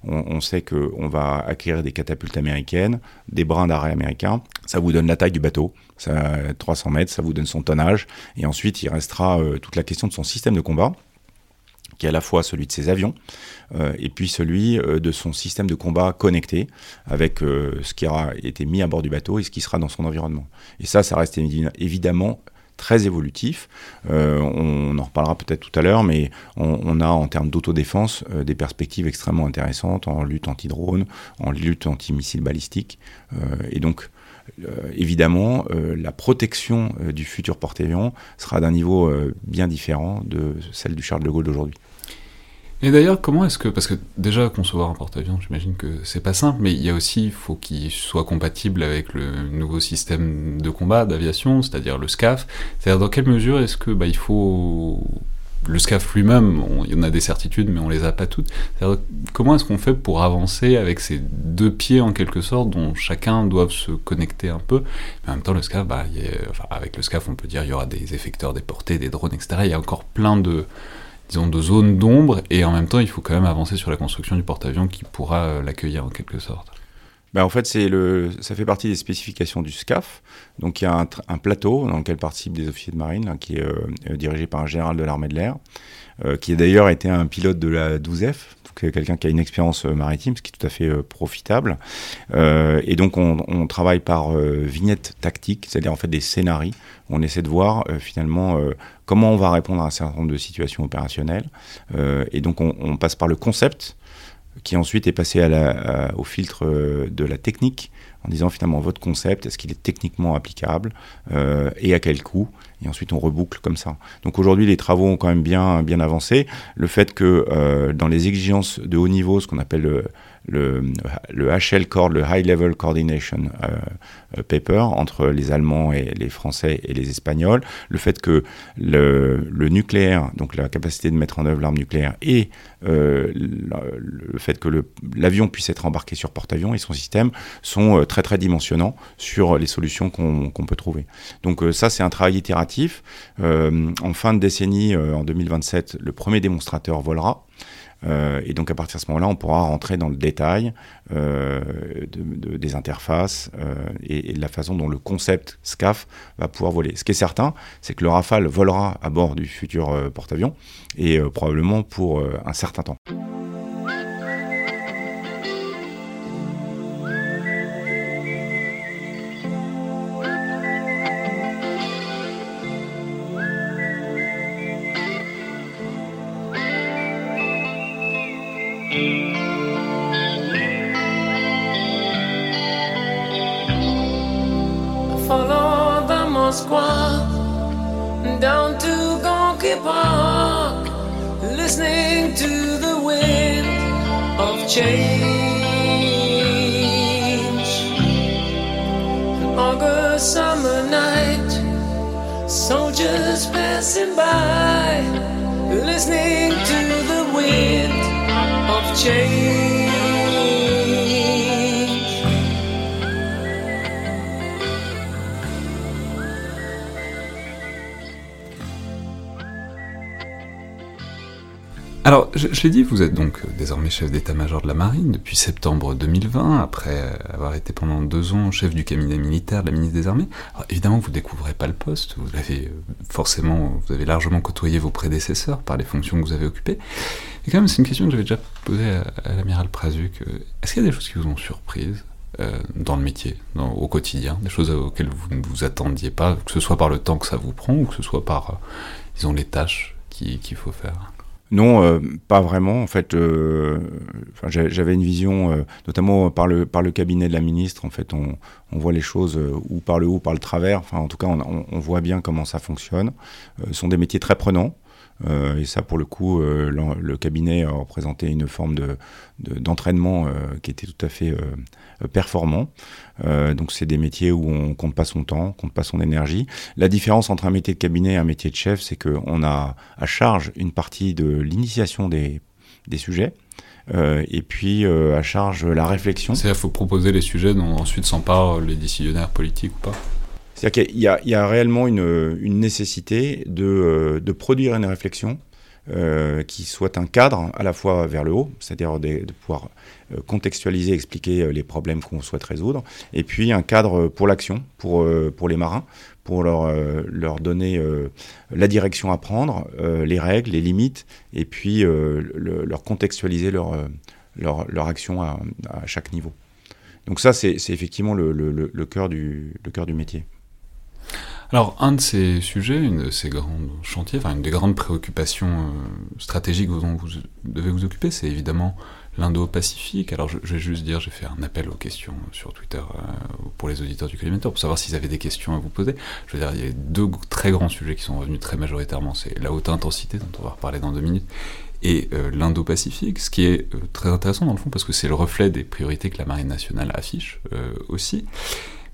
on, sait qu'on va acquérir des catapultes américaines, des brins d'arrêt américains. Ça vous donne la taille du bateau. Ça, 300 mètres, ça vous donne son tonnage. Et ensuite, il restera euh, toute la question de son système de combat qui est à la fois celui de ses avions, euh, et puis celui euh, de son système de combat connecté, avec ce qui aura été mis à bord du bateau et ce qui sera dans son environnement. Et ça, ça reste évidemment très évolutif. on en reparlera peut-être tout à l'heure, mais on, a en termes d'autodéfense des perspectives extrêmement intéressantes en lutte anti-drone, en lutte anti-missiles balistiques. et donc, euh, évidemment, euh, la protection euh, du futur porte-avions sera d'un niveau bien différent de celle du Charles de Gaulle d'aujourd'hui. Et d'ailleurs, comment est-ce que, parce que déjà concevoir un porte-avions, j'imagine que c'est pas simple, mais il y a aussi, il faut qu'il soit compatible avec le nouveau système de combat d'aviation, c'est-à-dire le SCAF. C'est-à-dire dans quelle mesure est-ce que bah, faut le SCAF lui-même, il y en a des certitudes, mais on les a pas toutes. Comment est-ce qu'on fait pour avancer avec ces deux pieds en quelque sorte, dont chacun doit se connecter un peu? Mais en même temps, le SCAF, bah, avec le SCAF, on peut dire il y aura des effecteurs déportés, des drones, etc. Il y a encore plein de, disons, de zones d'ombre, et en même temps, il faut quand même avancer sur la construction du porte-avions qui pourra euh, l'accueillir en quelque sorte. Ben en fait, le, ça fait partie des spécifications du SCAF. Donc, il y a un, plateau dans lequel participent des officiers de marine, qui est euh, dirigé par un général de l'armée de l'air, euh, qui a d'ailleurs été un pilote de la 12F, donc quelqu'un qui a une expérience euh, maritime, ce qui est tout à fait profitable. et donc, on, travaille par vignette tactique, c'est-à-dire en fait des scénarios. On essaie de voir finalement comment on va répondre à un certain nombre de situations opérationnelles. et donc, on, on passe par le concept qui ensuite est passé au filtre euh, de la technique en disant finalement votre concept, est-ce qu'il est techniquement applicable euh, et à quel coût Et ensuite on reboucle comme ça. Donc aujourd'hui les travaux ont quand même bien, avancé. Le fait que euh, dans les exigences de haut niveau, ce qu'on appelle le, le, le HL Cord, le High Level Coordination euh, Paper entre les Allemands et les Français et les Espagnols, le fait que le, nucléaire, donc la capacité de mettre en œuvre l'arme nucléaire et euh, le, fait que l'avion puisse être embarqué sur porte-avions et son système sont euh, très très dimensionnants sur les solutions qu'on peut trouver. Donc euh, ça c'est un travail itératif. Euh, en fin de décennie, en 2027, le premier démonstrateur volera. Euh, et donc à partir de ce moment-là, on pourra rentrer dans le détail euh, de, de, des interfaces euh, et, et, de la façon dont le concept SCAF va pouvoir voler. Ce qui est certain, c'est que le Rafale volera à bord du futur porte-avions et probablement pour un certain temps. Je, l'ai dit, vous êtes donc désormais chef d'état-major de la marine depuis septembre 2020, après avoir été pendant deux ans chef du cabinet militaire de la ministre des Armées. Alors, évidemment, vous découvrez pas le poste, vous avez euh, forcément, vous avez largement côtoyé vos prédécesseurs par les fonctions que vous avez occupées. Et quand même, c'est une question que j'avais déjà posée à, l'amiral Prazuc. euh, Est-ce qu'il y a des choses qui vous ont surprise euh, dans le métier, au quotidien, des choses auxquelles vous ne vous attendiez pas, que ce soit par le temps que ça vous prend ou que ce soit par, euh, les tâches qui- qu'il faut faire? Non, euh, pas vraiment. En fait, euh, j'avais une vision, euh, notamment par le, par le cabinet de la ministre. En fait, on, on voit les choses ou par le haut, par le travers. Enfin, en tout cas, on, on- voit bien comment ça fonctionne. Ce sont des métiers très prenants. Euh, et ça, pour le coup, euh, le cabinet a représenté une forme de, de- d'entraînement euh, qui était tout à fait performant. Donc, c'est des métiers où on compte pas son temps, compte pas son énergie. La différence entre un métier de cabinet et un métier de chef, c'est qu'on a à charge une partie de l'initiation des, des sujets. et puis à charge la réflexion. C'est-à-dire qu'il faut proposer les sujets dont ensuite s'emparent les décisionnaires politiques ou pas? C'est-à-dire qu'il y, a- réellement une, nécessité de, euh, de produire une réflexion euh, qui soit un cadre à la fois vers le haut, c'est-à-dire de, pouvoir euh, contextualiser, expliquer les problèmes qu'on souhaite résoudre, et puis un cadre pour l'action, pour, les marins, pour leur, donner la direction à prendre, les règles, les limites, et puis le- leur contextualiser leur, action à, chaque niveau. Donc ça, c'est effectivement le cœur du métier. Alors, un de ces sujets, une de ces grands chantiers, enfin une des grandes préoccupations euh, stratégiques dont vous devez vous occuper, c'est évidemment l'Indo-Pacifique. Alors, je, vais juste dire, j'ai fait un appel aux questions sur Twitter euh, pour les auditeurs du collimateur pour savoir s'ils avaient des questions à vous poser. Je veux dire, il y a deux très grands sujets qui sont revenus très majoritairement. C'est la haute intensité, dont on va reparler dans deux minutes, et euh, l'Indo-Pacifique, ce qui est très intéressant dans le fond parce que c'est le reflet des priorités que la Marine nationale affiche aussi.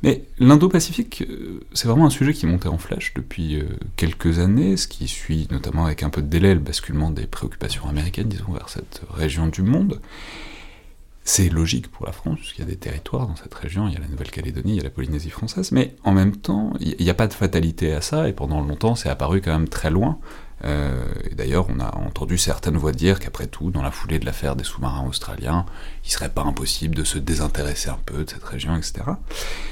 Mais l'Indo-Pacifique, euh, c'est vraiment un sujet qui montait en flèche depuis euh, quelques années, ce qui suit notamment avec un peu de délai le basculement des préoccupations américaines, disons, vers cette région du monde. C'est logique pour la France, puisqu'il y a des territoires dans cette région, il y a la Nouvelle-Calédonie, il y a la Polynésie française, mais en même temps, il n'y a pas de fatalité à ça, et pendant longtemps, c'est apparu quand même très loin. Euh, et d'ailleurs, on a entendu certaines voix dire qu'après tout, dans la foulée de l'affaire des sous-marins australiens, il serait pas impossible de se désintéresser un peu de cette région, etc.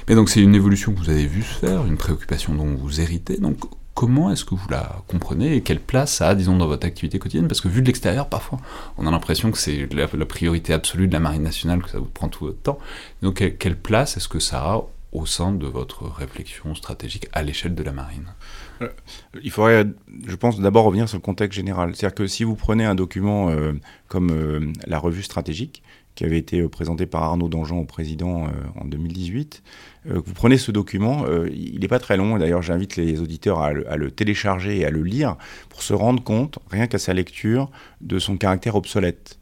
Mais donc c'est une évolution que vous avez vu se faire, une préoccupation dont vous héritez. Donc comment est-ce que vous la comprenez et quelle place ça a, disons, dans votre activité quotidienne? Parce que vu de l'extérieur, parfois, on a l'impression que c'est la, priorité absolue de la marine nationale, que ça vous prend tout votre temps. Donc quelle place est-ce que ça a au sein de votre réflexion stratégique à l'échelle de la marine? Il faudrait, je pense, d'abord revenir sur le contexte général. C'est-à-dire que si vous prenez un document euh, comme euh, la revue stratégique, qui avait été euh, présenté par Arnaud Dangean au président euh, en 2018, euh, vous prenez ce document, euh, il n'est pas très long, d'ailleurs j'invite les auditeurs à le, télécharger et à le lire pour se rendre compte, rien qu'à sa lecture, de son caractère obsolète.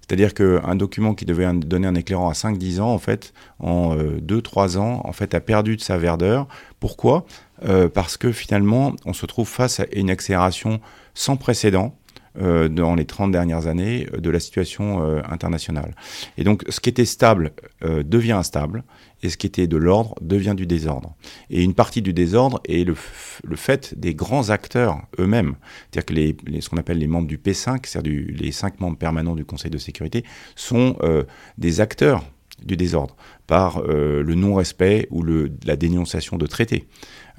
C'est-à-dire qu'un document qui devait donner un éclairant à 5-10 ans, en fait, en 2-3 ans, en fait, a perdu de sa verdeur. Pourquoi? Euh, Parce que finalement, on se trouve face à une accélération sans précédent euh, dans les 30 dernières années euh, de la situation internationale. Et donc, ce qui était stable devient instable, et ce qui était de l'ordre devient du désordre. Et une partie du désordre est le, fait des grands acteurs eux-mêmes. C'est-à-dire que ce qu'on appelle les membres du P5, c'est-à-dire les cinq membres permanents du Conseil de sécurité, sont des acteurs du désordre par euh, le non-respect ou la dénonciation de traités.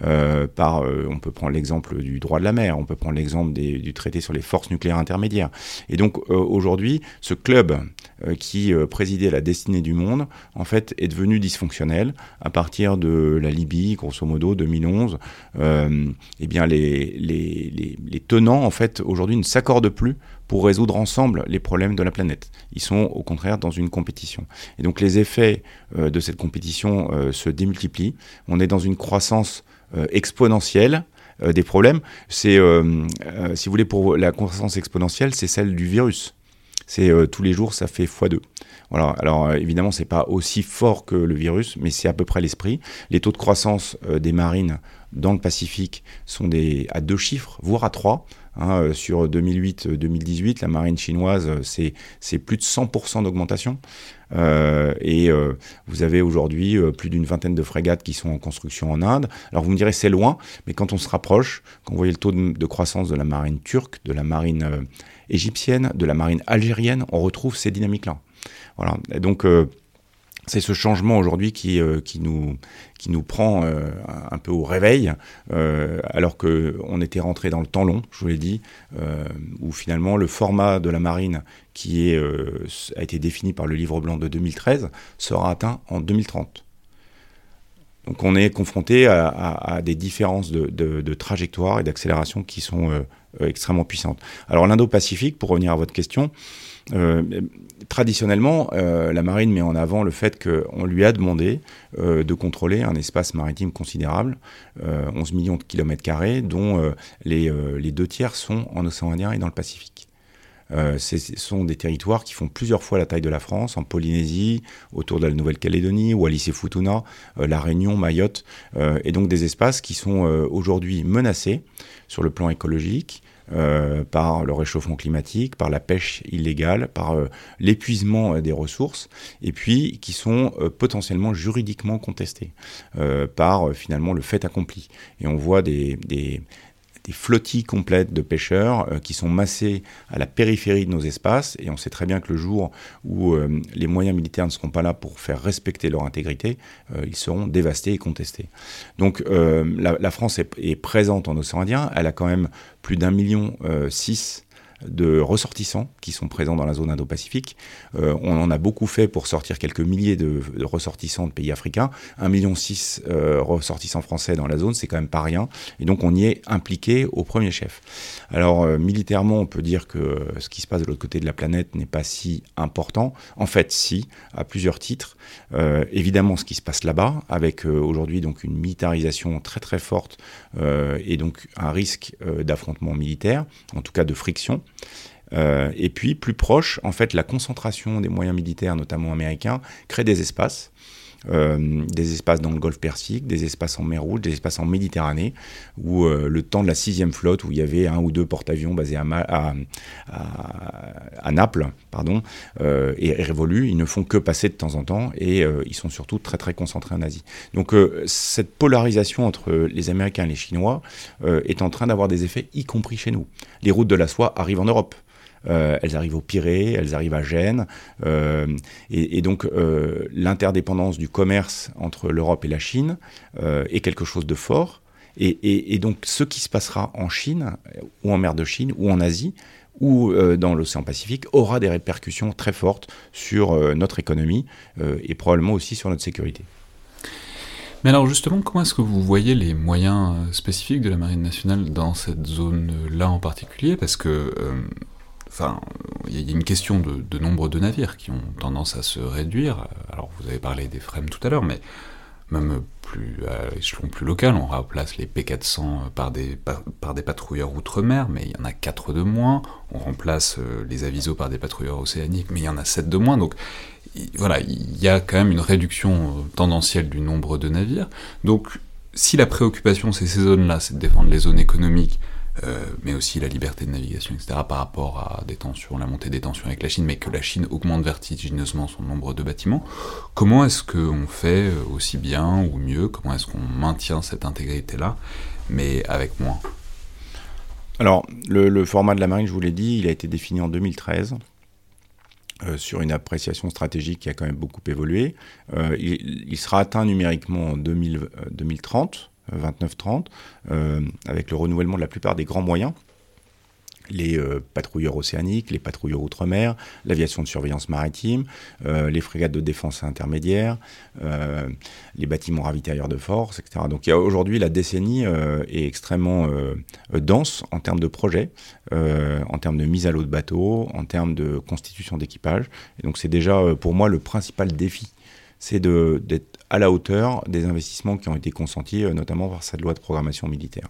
Euh, par, euh, on peut prendre l'exemple du droit de la mer, on peut prendre l'exemple du traité sur les forces nucléaires intermédiaires. Et donc aujourd'hui, ce club qui présidait la destinée du monde, en fait, est devenu dysfonctionnel à partir de la Libye, grosso modo, 2011. Euh, eh bien, les, les, les, les tenants, en fait, aujourd'hui, ne s'accordent plus pour résoudre ensemble les problèmes de la planète. Ils sont au contraire dans une compétition. Et donc les effets euh, de cette compétition euh, se démultiplient. On est dans une croissance euh, exponentielle des problèmes. C'est, si vous voulez, pour la croissance exponentielle, c'est celle du virus. C'est tous les jours, ça fait x2. Voilà. Alors évidemment, c'est pas aussi fort que le virus, mais c'est à peu près l'esprit. Les taux de croissance des marines dans le Pacifique sont des, à deux chiffres, voire à trois. Hein, euh, sur 2008-2018, la marine chinoise, euh, c'est plus de 100% d'augmentation. Euh, et euh, vous avez aujourd'hui euh, plus d'une vingtaine de frégates qui sont en construction en Inde. Alors vous me direz c'est loin, mais quand on se rapproche, quand vous voyez le taux de, de croissance de la marine turque, de la marine euh, égyptienne, de la marine algérienne, on retrouve ces dynamiques-là. Voilà. Et donc euh, c'est ce changement aujourd'hui qui, euh, nous, prend euh, un peu au réveil, euh, alors qu'on était rentré dans le temps long, je vous l'ai dit, où finalement le format de la marine qui a été défini par le livre blanc de 2013 sera atteint en 2030. Donc on est confronté à, des différences de, de- trajectoire et d'accélération qui sont extrêmement puissantes. Alors l'Indo-Pacifique, pour revenir à votre question, traditionnellement, euh, la marine met en avant le fait qu'on lui a demandé euh, de contrôler un espace maritime considérable, euh, 11 millions de kilomètres carrés, dont euh, les, euh, deux tiers sont en océan Indien et dans le Pacifique. Euh, ce sont des territoires qui font plusieurs fois la taille de la France, en Polynésie, autour de la Nouvelle-Calédonie, Wallis et Futuna, euh, la Réunion, Mayotte, euh, et donc des espaces qui sont euh, aujourd'hui menacés sur le plan écologique, euh, par le réchauffement climatique, par la pêche illégale, par euh, l'épuisement euh, des ressources, et puis qui sont potentiellement juridiquement contestés euh, par finalement le fait accompli. Et on voit des, des flottilles complètes de pêcheurs euh, qui sont massés à la périphérie de nos espaces, et on sait très bien que le jour où euh, les moyens militaires ne seront pas là pour faire respecter leur intégrité, euh, ils seront dévastés et contestés. Donc la, France est, est présente en océan Indien, elle a quand même plus d'un million six de ressortissants qui sont présents dans la zone Indo-Pacifique. Euh, on en a beaucoup fait pour sortir quelques milliers de, ressortissants de pays africains. 1,6 million euh, ressortissants français dans la zone, c'est quand même pas rien. Et donc on y est impliqué au premier chef. Alors euh, militairement, on peut dire que ce qui se passe de l'autre côté de la planète n'est pas si important. En fait, si, à plusieurs titres. Euh, évidemment, ce qui se passe là-bas, avec aujourd'hui donc une militarisation très très forte et donc un risque d'affrontement militaire, en tout cas de friction. Euh, et puis, plus proche, en fait, la concentration des moyens militaires, notamment américains, crée des espaces. Euh, des espaces dans le golfe Persique, des espaces en mer Rouge, des espaces en Méditerranée, où euh, le temps de la sixième flotte, où il y avait un ou deux porte-avions basés à, Naples, pardon, euh, est révolu. Ils ne font que passer de temps en temps et euh, ils sont surtout très très concentrés en Asie. Donc euh, cette polarisation entre les Américains et les Chinois euh, est en train d'avoir des effets, y compris chez nous. Les routes de la soie arrivent en Europe. Euh, elles arrivent au Pirée, elles arrivent à Gênes, euh, et, donc euh, l'interdépendance du commerce entre l'Europe et la Chine est quelque chose de fort. Et, donc ce qui se passera en Chine, ou en mer de Chine, ou en Asie, ou dans l'océan Pacifique, aura des répercussions très fortes sur notre économie et probablement aussi sur notre sécurité. Mais alors justement, comment est-ce que vous voyez les moyens spécifiques de la Marine nationale dans cette zone-là en particulier? Parce que, enfin, il y a une question de, nombre de navires qui ont tendance à se réduire. Alors vous avez parlé des FREM tout à l'heure, mais même plus à échelon plus local, on remplace les P400 par des, par, des patrouilleurs outre-mer, mais il y en a 4 de moins. On remplace euh, les avisos par des patrouilleurs océaniques, mais il y en a 7 de moins. Donc il- voilà, il y a quand même une réduction euh, tendancielle du nombre de navires. Donc, si la préoccupation, c'est ces zones-là, c'est de défendre les zones économiques, mais aussi la liberté de navigation, etc., par rapport à des tensions, la montée des tensions avec la Chine, mais que la Chine augmente vertigineusement son nombre de bâtiments, comment est-ce qu'on fait euh, aussi bien ou mieux? Comment est-ce qu'on maintient cette intégrité-là, mais avec moins? Alors, le, format de la marine, je vous l'ai dit, il a été défini en 2013. euh, sur une appréciation stratégique qui a quand même beaucoup évolué. Euh, il, sera atteint numériquement en 2000, euh, 2030, euh, 29-30, euh, avec le renouvellement de la plupart des grands moyens les euh, patrouilleurs océaniques, les patrouilleurs outre-mer, l'aviation de surveillance maritime, euh, les frégates de défense intermédiaire, les bâtiments ravitailleurs de force, etc. Donc aujourd'hui la décennie est extrêmement dense en termes de projets, en termes de mise à l'eau de bateaux, en termes de constitution d'équipage. Et donc c'est déjà pour moi le principal défi c'est d'être à la hauteur des investissements qui ont été consentis, euh, notamment par cette loi de programmation militaire.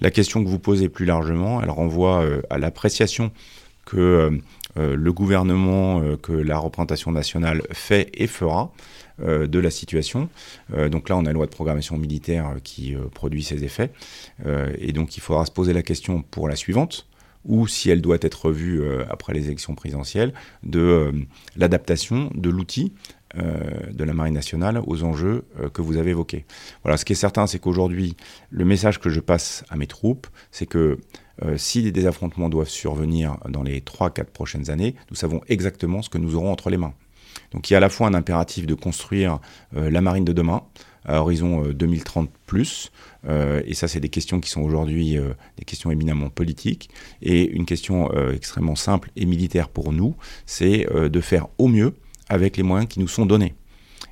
La question que vous posez plus largement, elle renvoie euh, à l'appréciation que le gouvernement, que la représentation nationale fait et fera de la situation. donc là, on a la loi de programmation militaire qui produit ses effets. et donc, il faudra se poser la question pour la suivante ou si elle doit être revue euh, après les élections présidentielles, de euh, l'adaptation de l'outil euh, de la Marine nationale aux enjeux que vous avez évoqués. Voilà, ce qui est certain, c'est qu'aujourd'hui, le message que je passe à mes troupes, c'est que si des affrontements doivent survenir dans les 3-4 prochaines années, nous savons exactement ce que nous aurons entre les mains. Donc il y a à la fois un impératif de construire la marine de demain, à horizon 2030 plus, euh, et ça, c'est des questions qui sont aujourd'hui euh, des questions éminemment politiques. Et une question euh, extrêmement simple et militaire pour nous, c'est de faire au mieux avec les moyens qui nous sont donnés.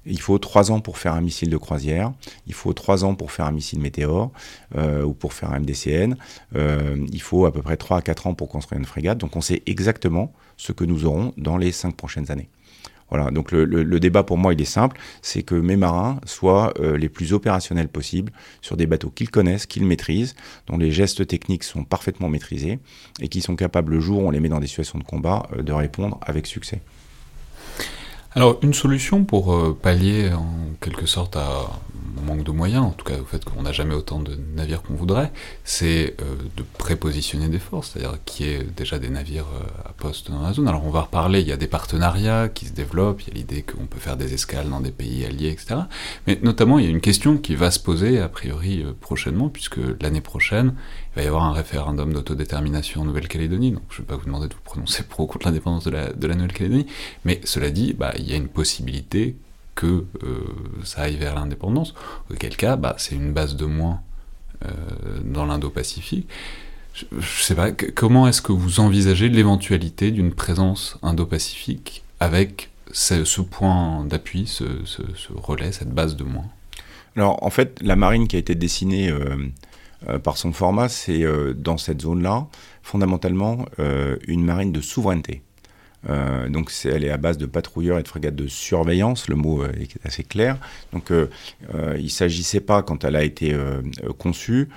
Il faut trois ans pour faire un missile de croisière, il faut trois ans pour faire un missile météore ou pour faire un MDCN, il faut à peu près trois à quatre ans pour construire une frégate. Donc on sait exactement ce que nous aurons dans les cinq prochaines années. Voilà, donc le, débat pour moi il est simple, c'est que mes marins soient euh, les plus opérationnels possibles sur des bateaux qu'ils connaissent, qu'ils maîtrisent, dont les gestes techniques sont parfaitement maîtrisés et qui sont capables le jour où on les met dans des situations de combat euh, de répondre avec succès. Alors une solution pour euh, pallier en quelque sorte à manque de moyens, en tout cas au fait qu'on n'a jamais autant de navires qu'on voudrait, c'est euh, de prépositionner des forces, c'est-à-dire qu'il y ait déjà des navires euh, à poste dans la zone. Alors on va reparler, il y a des partenariats qui se développent, il y a l'idée qu'on peut faire des escales dans des pays alliés, etc. Mais notamment, il y a une question qui va se poser a priori prochainement, puisque l'année prochaine, il va y avoir un référendum d'autodétermination en Nouvelle-Calédonie, donc je ne vais pas vous demander de vous prononcer pro ou contre l'indépendance de la, Nouvelle-Calédonie, mais cela dit, bah, il y a une possibilité que euh, ça aille vers l'indépendance, auquel cas bah, c'est une base de moins euh, dans l'Indo-Pacifique. Je, ne sais pas, comment est-ce que vous envisagez l'éventualité d'une présence Indo-Pacifique avec ce, point d'appui, ce, relais, cette base de moins? Alors en fait, la marine qui a été dessinée euh, par son format, c'est dans cette zone-là, fondamentalement, une marine de souveraineté. Euh, donc elle est à base de patrouilleurs et de frégates de surveillance, le mot euh, est assez clair. Donc euh, il ne s'agissait pas, quand elle a été conçue,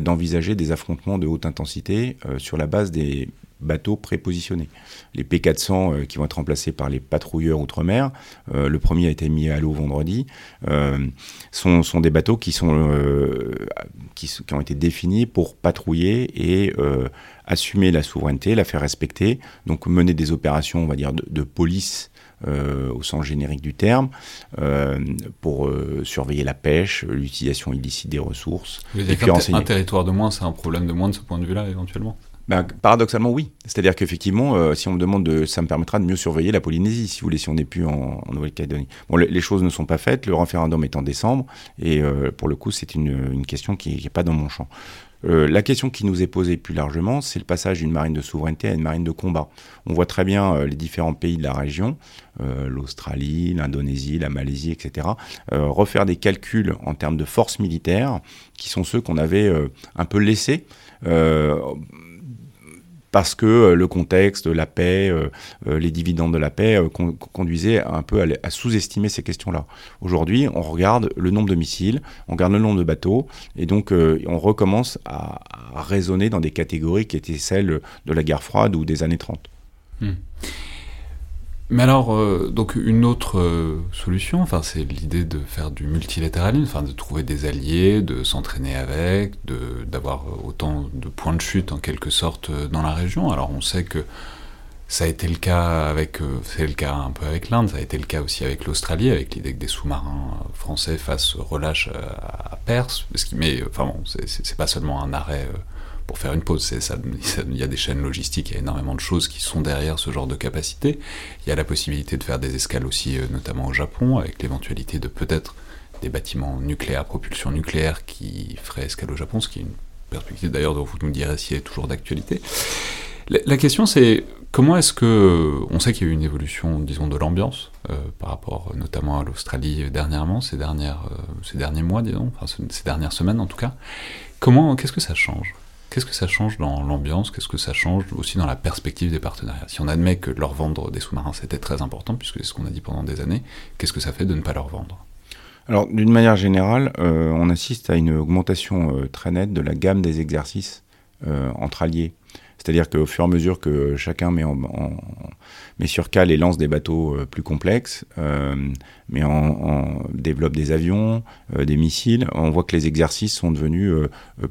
d'envisager des affrontements de haute intensité sur la base des bateaux prépositionnés. Les P400 qui vont être remplacés par les patrouilleurs outre-mer, le premier a été mis à l'eau vendredi, sont, des bateaux qui, sont, qui, ont été définis pour patrouiller et assumer la souveraineté, la faire respecter, donc mener des opérations, on va dire, de, police euh, au sens générique du terme, euh, pour euh, surveiller la pêche, l'utilisation illicite des ressources. et puis un, un territoire de moins, c'est un problème de moins de ce point de vue-là, éventuellement? Ben, paradoxalement, oui. C'est-à-dire qu'effectivement, si on me demande de. Ça me permettra de mieux surveiller la Polynésie, si vous voulez, si on n'est plus en, Nouvelle-Calédonie. Bon, les choses ne sont pas faites, le référendum est en décembre, et pour le coup, c'est une, une, question qui n'est pas dans mon champ. Euh, la question qui nous est posée plus largement, c'est le passage d'une marine de souveraineté à une marine de combat. On voit très bien euh, les différents pays de la région, euh, l'Australie, l'Indonésie, la Malaisie, etc., refaire des calculs en termes de force militaire, qui sont ceux qu'on avait un peu laissés parce que euh, le contexte, la paix, euh, euh, les dividendes de la paix conduisaient un peu à, sous-estimer ces questions-là. Aujourd'hui, on regarde le nombre de missiles, on regarde le nombre de bateaux, et donc on recommence à, raisonner dans des catégories qui étaient celles de la guerre froide ou des années 30. Mais alors, euh, donc une autre euh, solution, enfin, c'est l'idée de faire du multilatéralisme, enfin, de trouver des alliés, de s'entraîner avec, d'avoir autant de points de chute en quelque sorte euh, dans la région. Alors, on sait que ça a été le cas avec, c'est le cas un peu avec l'Inde, ça a été le cas aussi avec l'Australie, avec l'idée que des sous-marins français fassent relâche à, Perse. Mais enfin bon, c'est pas seulement un arrêt pour faire une pause. Il y a des chaînes logistiques, il y a énormément de choses qui sont derrière ce genre de capacité. Il y a la possibilité de faire des escales aussi, euh, notamment au Japon, avec l'éventualité de peut-être des bâtiments nucléaires, propulsion nucléaire qui feraient escale au Japon, ce qui est une perspective d'ailleurs dont vous nous direz si elle est toujours d'actualité. La, question c'est comment est-ce que on sait qu'il y a eu une évolution, disons, de l'ambiance euh, par rapport notamment à l'Australie dernièrement, ces dernières, euh, ces derniers mois, disons, enfin ces dernières semaines en tout cas. Comment, qu'est-ce que ça change? Qu'est-ce que ça change dans l'ambiance? Qu'est-ce que ça change aussi dans la perspective des partenariats? Si on admet que leur vendre des sous-marins c'était très important, puisque c'est ce qu'on a dit pendant des années, qu'est-ce que ça fait de ne pas leur vendre? Alors, d'une manière générale, euh, on assiste à une augmentation euh, très nette de la gamme des exercices euh, entre alliés. C'est-à-dire qu'au fur et à mesure que chacun met, en, met sur cale et lance des bateaux euh, plus complexes, euh, mais en, développe des avions, euh, des missiles, on voit que les exercices sont devenus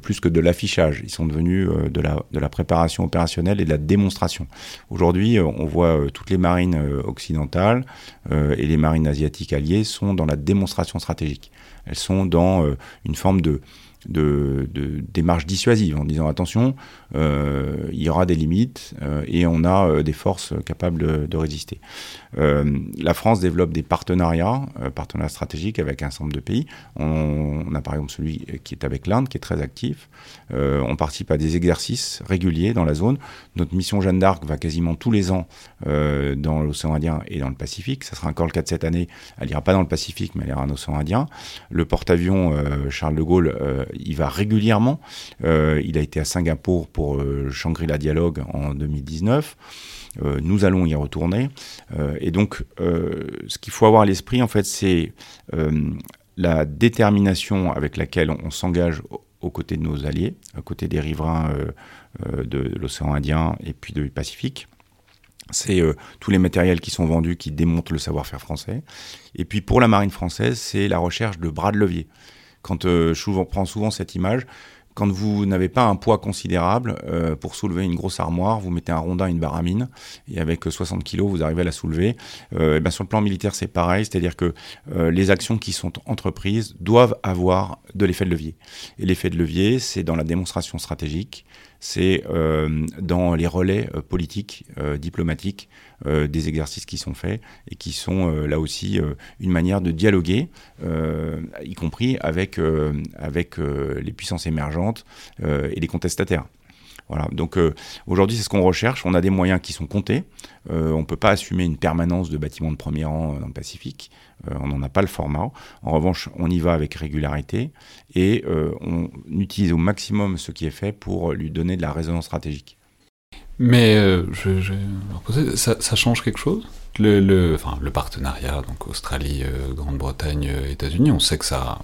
plus que de l'affichage, ils sont devenus de, la, de la préparation opérationnelle et de la démonstration. Aujourd'hui, on voit toutes les marines occidentales et les marines asiatiques alliées sont dans la démonstration stratégique. Elles sont dans une forme de, de, de démarche dissuasive en disant attention, euh, il y aura des limites euh, et on a euh, des forces capables de, résister. La France développe des partenariats, partenariats stratégiques avec un certain nombre de pays. On, on a par exemple celui qui est avec l'Inde, qui est très actif. On participe à des exercices réguliers dans la zone. Notre mission Jeanne d'Arc va quasiment tous les ans dans l'océan Indien et dans le Pacifique. Ça sera encore le cas de cette année. Elle ira pas dans le Pacifique, mais elle ira en océan Indien. Le porte-avions Charles de Gaulle, il va régulièrement. Euh, il a été à Singapour pour euh, Shangri-La Dialogue en 2019. Euh, nous allons y retourner. Euh, et donc, euh, ce qu'il faut avoir à l'esprit, en fait, c'est euh, la détermination avec laquelle on, s'engage au- aux côtés de nos alliés, aux côtés des riverains euh, euh, de, l'océan Indien et puis du Pacifique. C'est euh, tous les matériels qui sont vendus qui démontrent le savoir-faire français. Et puis pour la marine française, c'est la recherche de bras de levier. Quand euh, je souvent- prends souvent cette image, quand vous n'avez pas un poids considérable, euh, pour soulever une grosse armoire, vous mettez un rondin, une baramine, et avec euh, 60 kilos, vous arrivez à la soulever. Euh, et ben sur le plan militaire, c'est pareil, c'est-à-dire que euh, les actions qui sont entreprises doivent avoir de l'effet de levier. Et l'effet de levier, c'est dans la démonstration stratégique, c'est euh, dans les relais euh, politiques, euh, diplomatiques euh, des exercices qui sont faits et qui sont euh, là aussi euh, une manière de dialoguer, y compris avec, les puissances émergentes et les contestataires. Voilà. Donc aujourd'hui, c'est ce qu'on recherche. On a des moyens qui sont comptés. On ne peut pas assumer une permanence de bâtiments de premier rang dans le Pacifique. On n'en a pas le format. En revanche, on y va avec régularité et on utilise au maximum ce qui est fait pour lui donner de la résonance stratégique. Mais euh, je, je ça, ça change quelque chose? Le, partenariat, donc Australie, euh, Grande-Bretagne, euh, États-Unis, on sait que ça a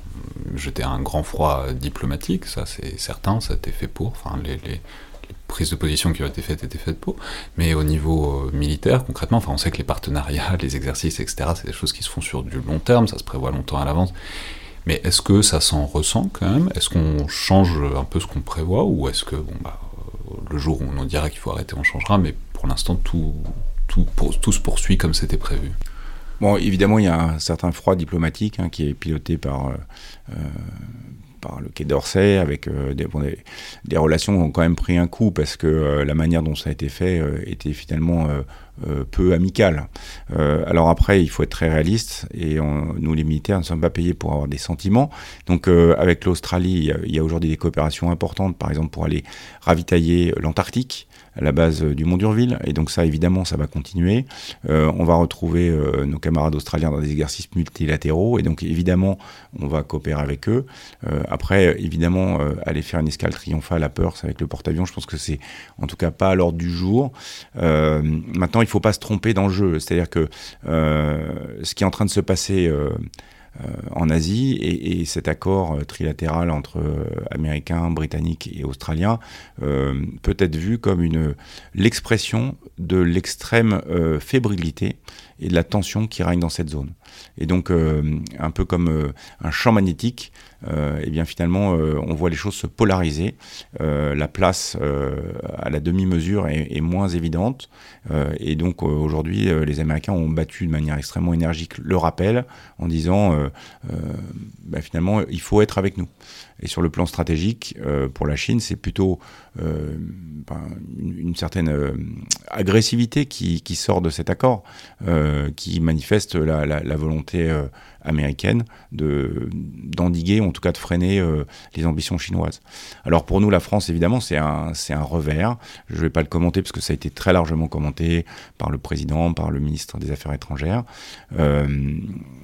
jeté un grand froid diplomatique, ça c'est certain, ça a été fait pour, enfin les, prises de position qui ont été faites étaient faites pour, mais au niveau militaire, concrètement, enfin on sait que les partenariats, <laughs> les exercices, etc., c'est des choses qui se font sur du long terme, ça se prévoit longtemps à l'avance, mais est-ce que ça s'en ressent quand même? Est-ce qu'on change un peu ce qu'on prévoit, ou est-ce que, bon bah, le jour où on nous dira qu'il faut arrêter, on changera, mais pour l'instant, tout, se poursuit comme c'était prévu. Bon, évidemment, il y a un certain froid diplomatique hein, qui est piloté par, euh, par le Quai d'Orsay, avec euh, des, relations ont quand même pris un coup parce que euh, la manière dont ça a été fait euh, était finalement peu amicale. alors après, il faut être très réaliste et nous, les militaires, ne sommes pas payés pour avoir des sentiments. Donc, avec l'Australie, il y a, aujourd'hui des coopérations importantes, par exemple pour aller ravitailler l'Antarctique la base du Mont d'Urville. Et donc ça, évidemment, ça va continuer. Euh, on va retrouver euh, nos camarades australiens dans des exercices multilatéraux. Et donc, évidemment, on va coopérer avec eux. Euh, après, évidemment, euh, aller faire une escale triomphale à Perth avec le porte-avions, je pense que c'est en tout cas pas à l'ordre du jour. Euh, maintenant, il faut pas se tromper dans le jeu. C'est-à-dire que euh, ce qui est en train de se passer... Euh, en Asie et, et, cet accord trilatéral entre Américains, Britanniques et Australiens euh, peut être vu comme une l'expression de l'extrême euh, fébrilité et de la tension qui règne dans cette zone. Et donc, euh, un peu comme euh, un champ magnétique, euh, et bien finalement, on voit les choses se polariser. La place à la demi-mesure est, moins évidente. Et donc, aujourd'hui, les Américains ont battu de manière extrêmement énergique le rappel en disant, ben, finalement, il faut être avec nous. Et sur le plan stratégique, pour la Chine, c'est plutôt ben, une, certaine agressivité qui, sort de cet accord, qui manifeste la, la, la volonté euh, américaine de d'endiguer, en tout cas de freiner euh, les ambitions chinoises. Alors pour nous, la France, évidemment, c'est un, un revers. Je ne vais pas le commenter parce que ça a été très largement commenté par le président, par le ministre des Affaires étrangères. Euh,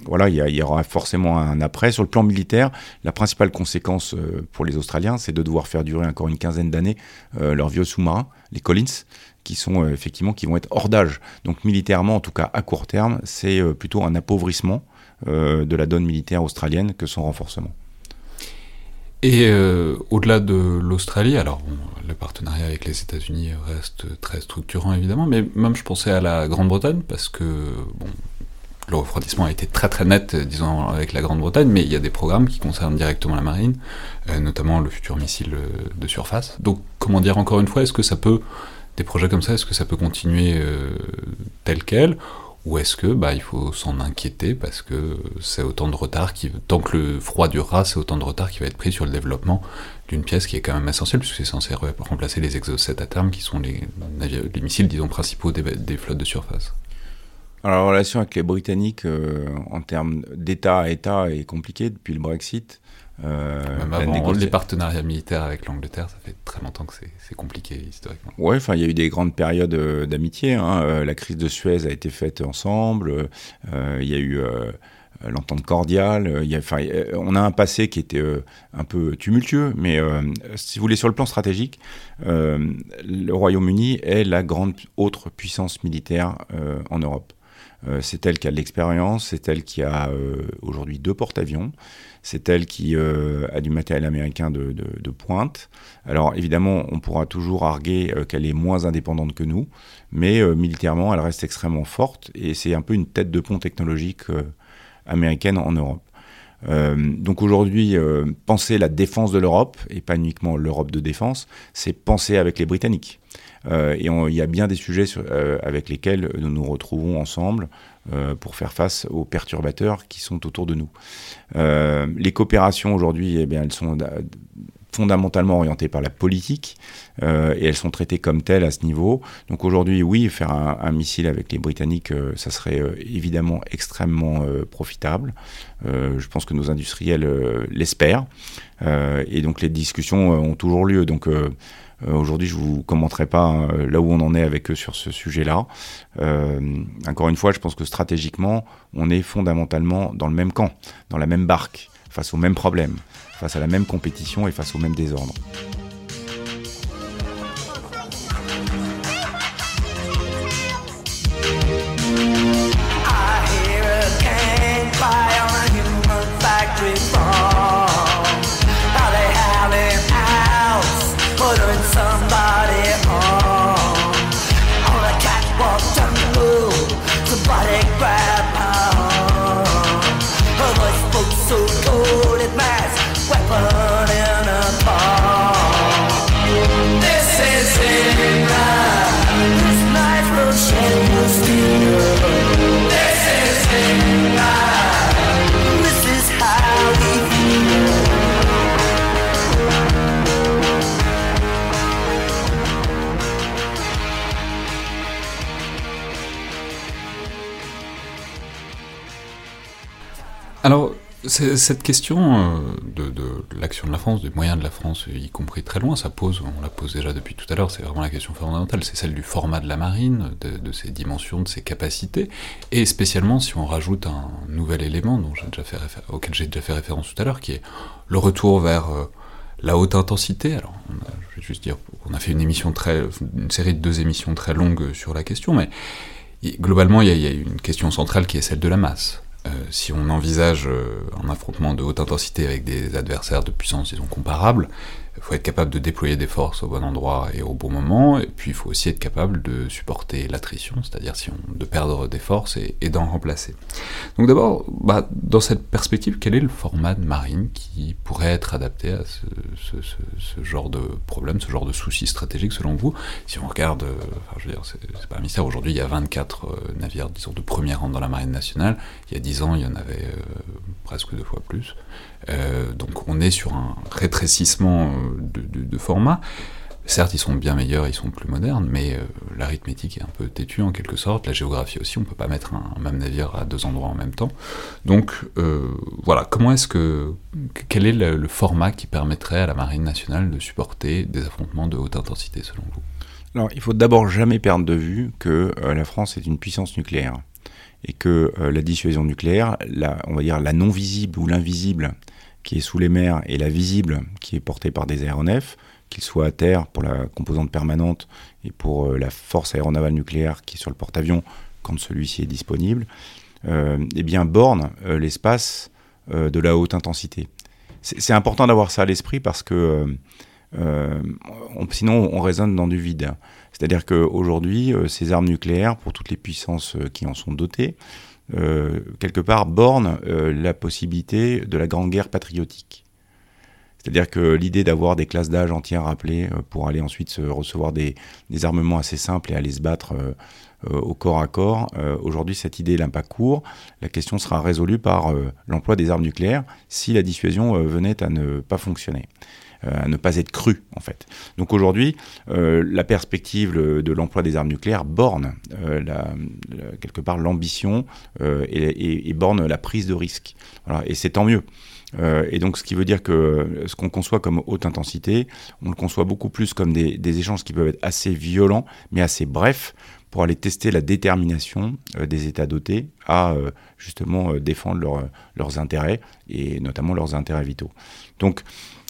voilà, il y, aura forcément un après. Sur le plan militaire, la principale conséquence pour les Australiens, c'est de devoir faire durer encore une quinzaine d'années euh, leurs vieux sous-marins, les Collins, qui sont euh, effectivement qui vont être hors d'âge. Donc militairement, en tout cas à court terme, c'est euh, plutôt un appauvrissement euh, de la donne militaire australienne que son renforcement. Et au-delà de l'Australie, alors le partenariat avec les États-Unis reste très structurant évidemment, mais même je pensais à la Grande-Bretagne parce que bon, le refroidissement a été très très net, disons, avec la Grande-Bretagne, mais il y a des programmes qui concernent directement la marine, notamment le futur missile de surface. Donc, comment dire encore une fois, est-ce que ça peut, des projets comme ça, est-ce que ça peut continuer euh, tel quel? Ou est-ce que bah, il faut s'en inquiéter parce que c'est autant de retard qui tant que le froid durera, c'est autant de retard qui va être pris sur le développement d'une pièce qui est quand même essentielle puisque c'est censé remplacer les Exocet à terme qui sont les, les missiles disons principaux des, des flottes de surface. Alors, la relation avec les Britanniques euh, en termes d'État à État est compliquée depuis le Brexit. Euh, Même avant, négoci... les partenariats militaires avec l'Angleterre, ça fait très longtemps que c'est compliqué historiquement. Oui, enfin, il y a eu des grandes périodes euh, d'amitié. Hein. Euh, la crise de Suez a été faite ensemble. Il y a eu l'entente cordiale. Il y a, enfin, on a un passé qui était un peu tumultueux, mais si vous voulez, sur le plan stratégique, le Royaume-Uni est la grande autre puissance militaire en Europe. c'est elle qui a de l'expérience, c'est elle qui a aujourd'hui deux porte-avions. C'est elle qui euh, a du matériel américain de, pointe. Alors évidemment, on pourra toujours arguer euh, qu'elle est moins indépendante que nous, mais euh, militairement, elle reste extrêmement forte et c'est un peu une tête de pont technologique américaine en Europe. Donc aujourd'hui, penser la défense de l'Europe, et pas uniquement l'Europe de défense, c'est penser avec les Britanniques. Et il y a bien des sujets avec lesquels nous nous retrouvons ensemble pour faire face aux perturbateurs qui sont autour de nous. les coopérations aujourd'hui, eh bien, elles sont fondamentalement orientées par la politique euh, et elles sont traitées comme telles à ce niveau. Donc aujourd'hui, oui, faire un, missile avec les Britanniques, euh, ça serait euh, évidemment extrêmement euh, profitable. Euh, je pense que nos industriels l'espèrent et donc les discussions ont toujours lieu. Donc Aujourd'hui, je vous commenterai pas hein, là où on en est avec eux sur ce sujet-là. Euh, encore une fois, je pense que stratégiquement, on est fondamentalement dans le même camp, dans la même barque, face aux mêmes problèmes face à la même compétition et face au même désordre. Cette question euh, de, l'action de la France, des moyens de la France, y compris très loin, ça pose, on la pose déjà depuis tout à l'heure, c'est vraiment la question fondamentale, c'est celle du format de la marine, de, ses dimensions, de ses capacités, et spécialement si on rajoute un nouvel élément auquel j'ai déjà fait référence tout à l'heure, qui est le retour vers euh, la haute intensité. Alors, on a, je vais juste dire, on a fait une série de deux émissions très longues sur la question, mais globalement, il y a une question centrale qui est celle de la masse. Euh, si on envisage euh, un affrontement de haute intensité avec des adversaires de puissance, disons, comparables, faut être capable de déployer des forces au bon endroit et au bon moment, et puis il faut aussi être capable de supporter l'attrition, c'est-à-dire de perdre des forces et, d'en remplacer. Donc d'abord, bah, dans cette perspective, quel est le format de marine qui pourrait être adapté à ce, genre de problème, ce genre de souci stratégique selon vous? Si on regarde, euh, enfin, je veux dire, c'est pas un mystère, aujourd'hui il y a 24 euh, navires, de premier rang dans la marine nationale, il y a 10 ans il y en avait euh, presque deux fois plus. Euh, donc on est sur un rétrécissement de, de, de format. Certes, ils sont bien meilleurs, ils sont plus modernes, mais euh, l'arithmétique est un peu têtue en quelque sorte, la géographie aussi, on peut pas mettre un, même navire à deux endroits en même temps. Donc euh, voilà, comment est-ce que quel est le, format qui permettrait à la marine nationale de supporter des affrontements de haute intensité selon vous? Alors, il faut d'abord jamais perdre de vue que euh, la France est une puissance nucléaire et que euh, la dissuasion nucléaire, la, on va dire la non visible ou l'invisible qui est sous les mers et la visible qui est portée par des aéronefs qu'il soit à terre pour la composante permanente et pour euh, la force aéronavale nucléaire qui est sur le porte-avions quand celui-ci est disponible, euh, eh bien borne euh, l'espace de la haute intensité. C'est important d'avoir ça à l'esprit parce que on, sinon on résonne dans du vide. C'est-à-dire qu'aujourd'hui, ces armes nucléaires, pour toutes les puissances qui en sont dotées, quelque part bornent la possibilité de la grande guerre patriotique. C'est-à-dire que l'idée d'avoir des classes d'âge entières appelées euh, pour aller ensuite se recevoir des, des, armements assez simples et aller se battre euh, euh, au corps à corps, euh, aujourd'hui cette idée n'a pas court. La question sera résolue par euh, l'emploi des armes nucléaires si la dissuasion venait à ne pas fonctionner à ne pas être cru en fait. Donc aujourd'hui, euh, la perspective de l'emploi des armes nucléaires borne euh, la, quelque part l'ambition euh, et, borne la prise de risque. Voilà. Et c'est tant mieux. Euh, et donc, ce qui veut dire que ce qu'on conçoit comme haute intensité, on le conçoit beaucoup plus comme des, échanges qui peuvent être assez violents, mais assez brefs, pour aller tester la détermination euh, des États dotés à euh, justement défendre leur, leurs intérêts, et notamment leurs intérêts vitaux. Donc,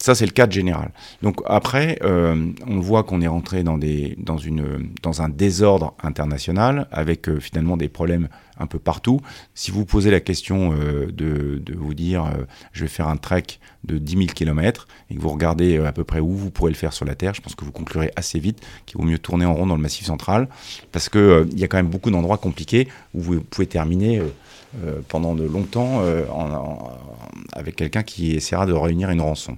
ça, c'est le cadre général. Donc après, euh, on voit qu'on est rentré dans, un désordre international avec euh, finalement des problèmes un peu partout. Si vous posez la question euh, de, vous dire je vais faire un trek de 10 000 km et que vous regardez à peu près où vous pourrez le faire sur la Terre, je pense que vous conclurez assez vite qu'il vaut mieux tourner en rond dans le massif central parce qu'il y a quand même beaucoup d'endroits compliqués où vous pouvez terminer euh, pendant de longtemps euh, avec quelqu'un qui essaiera de réunir une rançon.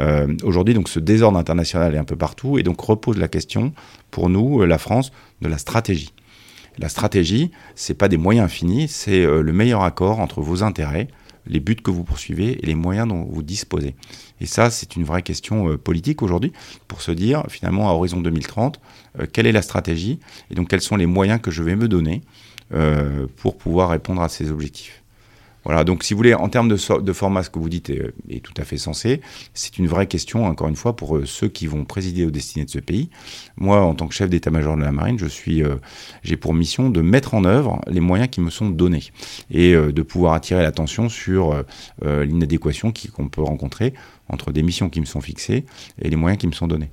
Euh, Aujourd'hui, donc, ce désordre international est un peu partout et donc repose la question, pour nous, la France, de la stratégie. La stratégie, c'est pas des moyens finis, c'est le meilleur accord entre vos intérêts, les buts que vous poursuivez et les moyens dont vous disposez. Et ça, c'est une vraie question politique aujourd'hui pour se dire, finalement, à horizon 2030, euh, quelle est la stratégie et donc quels sont les moyens que je vais me donner pour pouvoir répondre à ces objectifs. Voilà, donc si vous voulez, en termes de, de format, ce que vous dites est, tout à fait sensé. C'est une vraie question, encore une fois, pour euh, ceux qui vont présider aux destinées de ce pays. Moi, en tant que chef d'état-major de la marine, euh, j'ai pour mission de mettre en œuvre les moyens qui me sont donnés et euh, de pouvoir attirer l'attention sur euh, l'inadéquation qu'on peut rencontrer entre des missions qui me sont fixées et les moyens qui me sont donnés.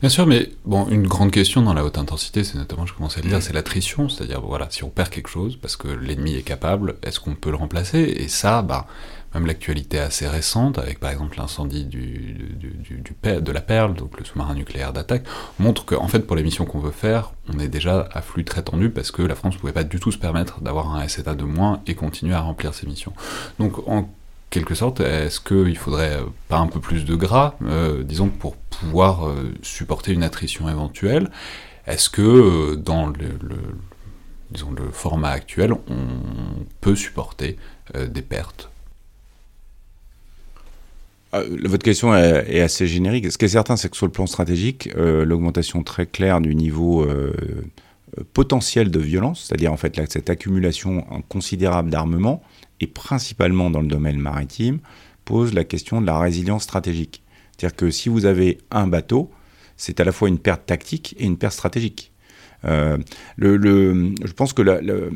Bien sûr, mais bon, une grande question dans la haute intensité, c'est notamment, je commençais à le dire, c'est l'attrition, c'est-à-dire, voilà, si on perd quelque chose parce que l'ennemi est capable, est-ce qu'on peut le remplacer? Et ça, bah, même l'actualité assez récente, avec par exemple l'incendie du, du, du, du, de la Perle, donc le sous-marin nucléaire d'attaque, montre qu'en fait, pour les missions qu'on veut faire, on est déjà à flux très tendu parce que la France ne pouvait pas du tout se permettre d'avoir un SETA de moins et continuer à remplir ses missions. Donc, en quelque sorte, est-ce qu'il faudrait pas un peu plus de gras, euh, disons, pour pouvoir euh, supporter une attrition éventuelle Est-ce que euh, dans le, format actuel, on peut supporter euh, des pertes? Euh, votre question est, assez générique. Ce qui est certain, c'est que sur le plan stratégique, l'augmentation très claire du niveau potentiel de violence, c'est-à-dire en fait cette accumulation considérable d'armement, et principalement dans le domaine maritime, pose la question de la résilience stratégique. C'est-à-dire que si vous avez un bateau, c'est à la fois une perte tactique et une perte stratégique. Euh, le, le, je pense que la, le,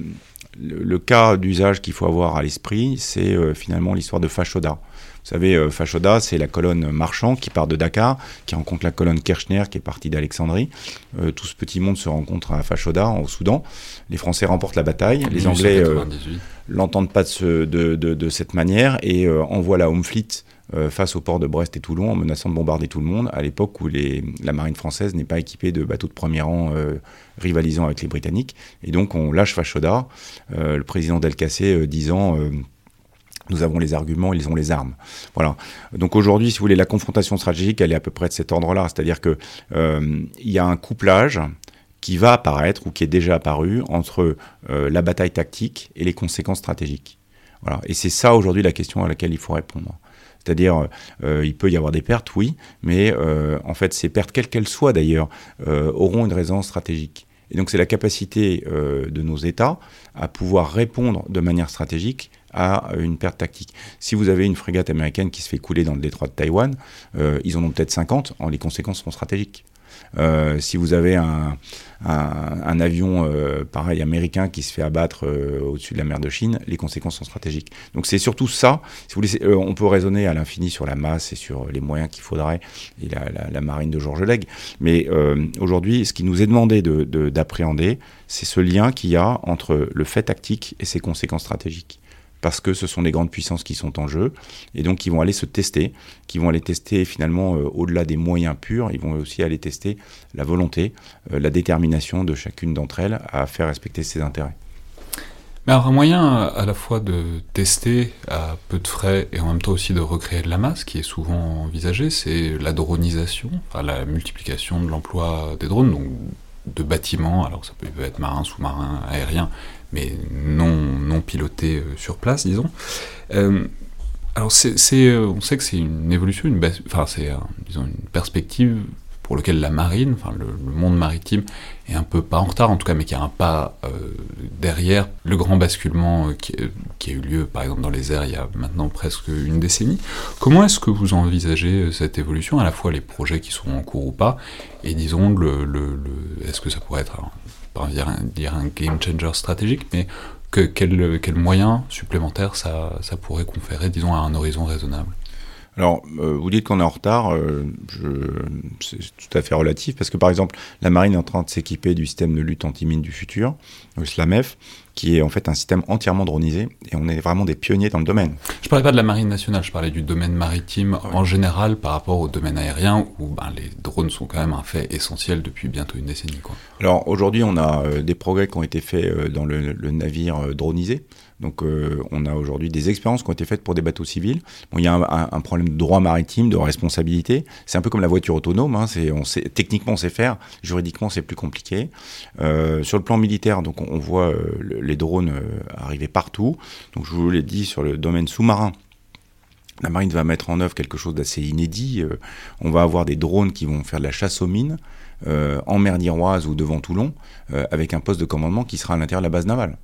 le, cas d'usage qu'il faut avoir à l'esprit, c'est euh, finalement l'histoire de Fashoda. Vous savez, euh, Fashoda, c'est la colonne marchand qui part de Dakar, qui rencontre la colonne Kirchner qui est partie d'Alexandrie. Euh, tout ce petit monde se rencontre à Fashoda, au Soudan. Les Français remportent la bataille. Les Anglais l'entendent pas de, ce, de, de, de, cette manière et envoient la Home Fleet face au port de Brest et Toulon en menaçant de bombarder tout le monde à l'époque où la marine française n'est pas équipée de bateaux de premier rang euh, rivalisant avec les Britanniques. Et donc on lâche Fashoda, euh, le président Delcassé disant nous avons les arguments, ils ont les armes. Voilà. Donc aujourd'hui, si vous voulez, la confrontation stratégique, elle est à peu près de cet ordre-là. C'est-à-dire que euh, il y a un couplage qui va apparaître ou qui est déjà apparu entre euh, la bataille tactique et les conséquences stratégiques. Voilà. Et c'est ça aujourd'hui la question à laquelle il faut répondre. C'est-à-dire, euh, il peut y avoir des pertes, oui, mais euh, en fait, ces pertes, quelles qu'elles soient d'ailleurs, euh, auront une raison stratégique. Et donc, c'est la capacité de nos États à pouvoir répondre de manière stratégique à une perte tactique. Si vous avez une frégate américaine qui se fait couler dans le détroit de Taïwan, ils en ont peut-être 50, en les conséquences seront stratégiques. Euh, si vous avez un, avion euh, pareil américain qui se fait abattre euh, au-dessus de la mer de Chine, les conséquences sont stratégiques. Donc c'est surtout ça. On peut raisonner à l'infini sur la masse et sur les moyens qu'il faudrait et la, la- marine de Georges Legge. Mais aujourd'hui, ce qui nous est demandé de- de- d'appréhender, c'est ce lien qu'il y a entre le fait tactique et ses conséquences stratégiques parce que ce sont des grandes puissances qui sont en jeu, et donc qui vont aller se tester, qui vont aller tester finalement euh, au-delà des moyens purs, ils vont aussi aller tester la volonté, euh, la détermination de chacune d'entre elles à faire respecter ses intérêts. Mais alors un moyen euh, à la fois de tester à peu de frais et en même temps aussi de recréer de la masse, qui est souvent envisagé, c'est la dronisation, la multiplication de l'emploi des drones, de bâtiments, alors ça peut être marin, sous-marin, aérien, mais non, non piloté euh, sur place, disons. Euh, alors c'est, euh, on sait que c'est une évolution, une enfin c'est disons une perspective pour lequel la marine, enfin le, monde maritime est un peu pas en retard en tout cas, mais qui a un pas euh, derrière le grand basculement euh, qui, euh, qui a eu lieu par exemple dans les airs il y a maintenant presque une décennie. Comment est-ce que vous envisagez cette évolution, à la fois les projets qui sont en cours ou pas, et disons le, le, est-ce que ça pourrait être, pas dire un, dire un game changer stratégique, mais que, quel, quel moyen supplémentaire ça, ça pourrait conférer, disons, à un horizon raisonnable? Alors, euh, vous dites qu'on est en retard, euh, c'est tout à fait relatif, parce que par exemple, la marine est en train de s'équiper du système de lutte anti-mine du futur, le SLAMEF, qui est en fait un système entièrement dronisé, et on est vraiment des pionniers dans le domaine. Je parlais pas de la marine nationale, je parlais du domaine maritime en général par rapport au domaine aérien où ben, les drones sont quand même un fait essentiel depuis bientôt une décennie. Quoi. Alors aujourd'hui, on a euh, des progrès qui ont été faits euh, dans le, le navire euh, dronisé. Donc euh, on a aujourd'hui des expériences qui ont été faites pour des bateaux civils. Il y a un, problème de droit maritime, de responsabilité. C'est un peu comme la voiture autonome. Hein, on sait, techniquement, on sait faire. Juridiquement, c'est plus compliqué. Euh, sur le plan militaire, donc on, voit euh, le- les drones arriver partout. Donc je vous l'ai dit sur le domaine sous-marin. La marine va mettre en œuvre quelque chose d'assez inédit. On va avoir des drones qui vont faire de la chasse aux mines en mer d'Iroise ou devant Toulon, avec un poste de commandement qui sera à l'intérieur de la base navale.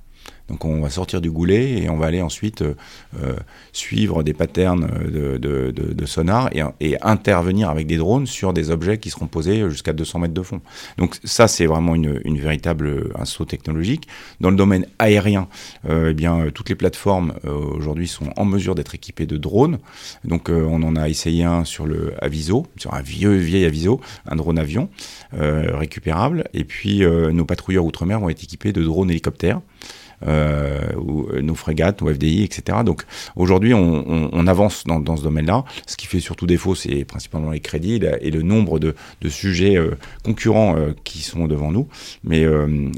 Donc on va sortir du goulet et on va aller ensuite euh, euh, suivre des patterns de, de, sonar et, intervenir avec des drones sur des objets qui seront posés jusqu'à 200 mètres de fond. Donc ça c'est vraiment une, véritable un saut technologique. Dans le domaine aérien, euh, eh bien toutes les plateformes euh, aujourd'hui sont en mesure d'être équipées de drones. Donc euh, on en a essayé un sur le Aviso, sur un vieux vieil Aviso, un drone avion euh, récupérable. Et puis euh, nos patrouilleurs outre-mer vont être équipés de drones hélicoptères euh, ou, nos frégates, nos FDI, etc. Donc aujourd'hui, on, avance dans, ce domaine-là. Ce qui fait surtout défaut, c'est principalement les crédits et le nombre de, sujets euh, concurrents euh, qui sont devant nous. Mais euh,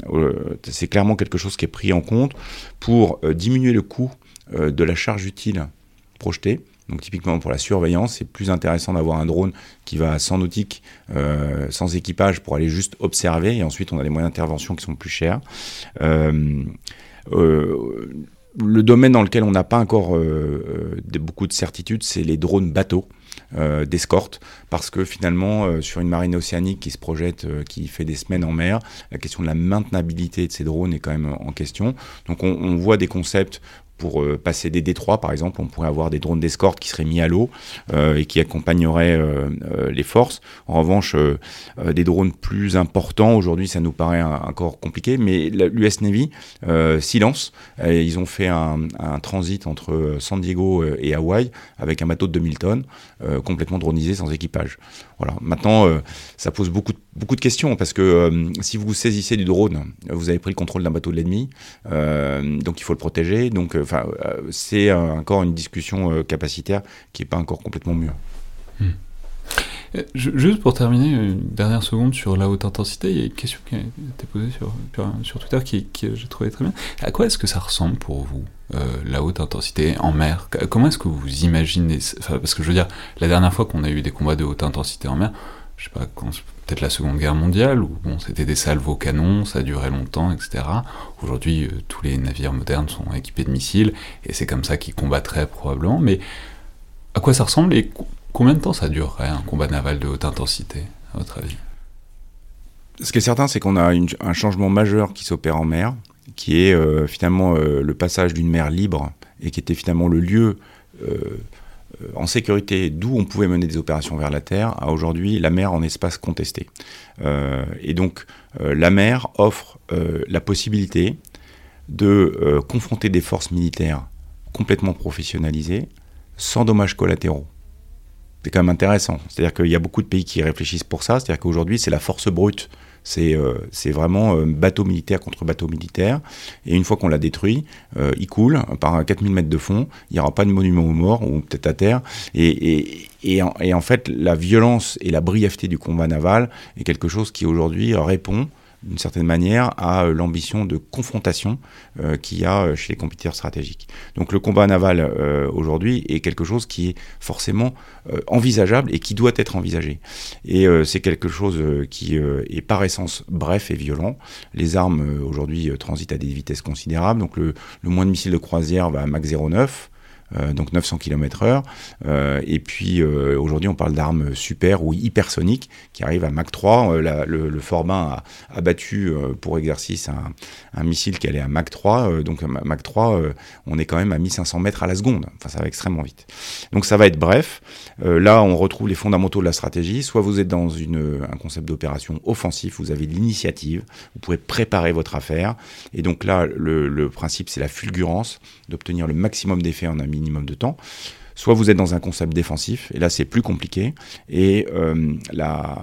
c'est clairement quelque chose qui est pris en compte pour euh, diminuer le coût euh, de la charge utile projetée. Donc typiquement pour la surveillance, c'est plus intéressant d'avoir un drone qui va sans nautique, euh, sans équipage pour aller juste observer. Et ensuite, on a des moyens d'intervention qui sont plus chers. Euh, euh, le domaine dans lequel on n'a pas encore euh, de, beaucoup de certitudes, c'est les drones bateaux. Euh, d'escorte parce que finalement euh, sur une marine océanique qui se projette, euh, qui fait des semaines en mer, la question de la maintenabilité de ces drones est quand même en question. Donc on, on voit des concepts pour euh, passer des détroits, par exemple, on pourrait avoir des drones d'escorte qui seraient mis à l'eau euh, et qui accompagneraient euh, les forces. En revanche, des drones plus importants, aujourd'hui, ça nous paraît encore compliqué, mais l'US Navy, silence, ils ont fait un, transit entre San Diego et Hawaï avec un bateau de 2000 tonnes, complètement dronisé, sans équipage. Voilà. Maintenant, ça pose beaucoup de, beaucoup de questions, parce que euh, si vous saisissez du drone, vous avez pris le contrôle d'un bateau de l'ennemi, euh, donc il faut le protéger, donc enfin, euh, c'est encore une discussion capacitaire qui n'est pas encore complètement mûre. Hmm. Juste pour terminer, une dernière seconde sur la haute intensité, il y a une question qui a été posée sur, Twitter qui, qui j'ai trouvé très bien. À quoi est-ce que ça ressemble pour vous, la haute intensité en mer? Comment est-ce que vous imaginez enfin, Parce que je veux dire, la dernière fois qu'on a eu des combats de haute intensité en mer, je sais pas, peut-être la Seconde Guerre mondiale, où c'était des salves au canon, ça durait longtemps, etc. Aujourd'hui, euh, tous les navires modernes sont équipés de missiles, et c'est comme ça qu'ils combattraient probablement, mais À quoi ça ressemble et co- combien de temps ça durerait un combat naval de haute intensité, à votre avis? Ce qui est certain, c'est qu'on a un changement majeur qui s'opère en mer, qui est euh, finalement euh, le passage d'une mer libre et qui était finalement le lieu en sécurité d'où on pouvait mener des opérations vers la terre, à aujourd'hui la mer en espace contesté. Euh, et donc euh, la mer offre euh, la possibilité de euh, confronter des forces militaires complètement professionnalisées, sans dommages collatéraux. C'est quand même intéressant. C'est-à-dire qu'il y a beaucoup de pays qui réfléchissent pour ça. C'est-à-dire qu'aujourd'hui, c'est la force brute. C'est euh, c'est vraiment euh, bateau militaire contre bateau militaire. Et une fois qu'on l'a détruit, euh, il coule par 4000 mètres de fond. Il n'y aura pas de monument aux morts, ou peut-être à terre. Et, et, et, en, et en fait, la violence et la brièveté du combat naval est quelque chose qui aujourd'hui répond d'une certaine manière à euh, l'ambition de confrontation euh, qu'il y a euh, chez les compétiteurs stratégiques. Donc le combat naval aujourd'hui est quelque chose qui est forcément envisageable et qui doit être envisagé. Et c'est quelque chose qui est par essence bref et violent. Les armes aujourd'hui transitent à des vitesses considérables. Donc le, le moins de missiles de croisière va à Mach 0,9. Euh, donc 900 km/h. Euh, et puis euh, aujourd'hui, on parle d'armes super ou hypersoniques qui arrivent à Mach 3. Euh, la- le, le Forbin a, a battu pour exercice un, missile qui allait à Mach 3. euh, donc à Ma- Mach 3, euh, on est quand même à 1500 mètres à la seconde. Enfin, ça va extrêmement vite. Donc ça va être bref. Là, on retrouve les fondamentaux de la stratégie. Soit vous êtes dans une, un concept d'opération offensif, vous avez l'initiative, vous pouvez préparer votre affaire. Et donc là, le, le principe, c'est la fulgurance, d'obtenir le maximum d'effets en un minimum de temps. Soit vous êtes dans un concept défensif, et là c'est plus compliqué. Et euh, la,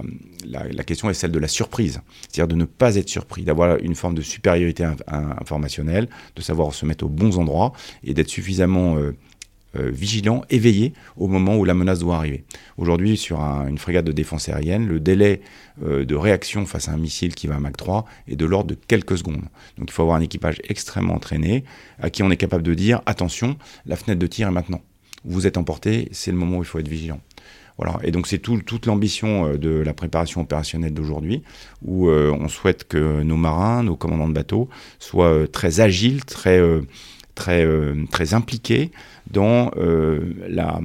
question est celle de la surprise, c'est-à-dire de ne pas être surpris, d'avoir une forme de supériorité in- in- informationnelle, de savoir se mettre aux bons endroits et d'être suffisamment euh, euh, vigilant, éveillé au moment où la menace doit arriver. Aujourd'hui, sur un- une frégate de défense aérienne, le délai euh, de réaction face à un missile qui va à Mach 3 est de l'ordre de quelques secondes. Donc il faut avoir un équipage extrêmement entraîné, à qui on est capable de dire attention, la fenêtre de tir est maintenant. Vous êtes emporté, c'est le moment où il faut être vigilant. Voilà. Et donc c'est tout- toute l'ambition euh, de la préparation opérationnelle d'aujourd'hui, où on souhaite que nos marins, nos commandants de bateaux soient très agiles, très, très, euh, très impliqués dans euh, la,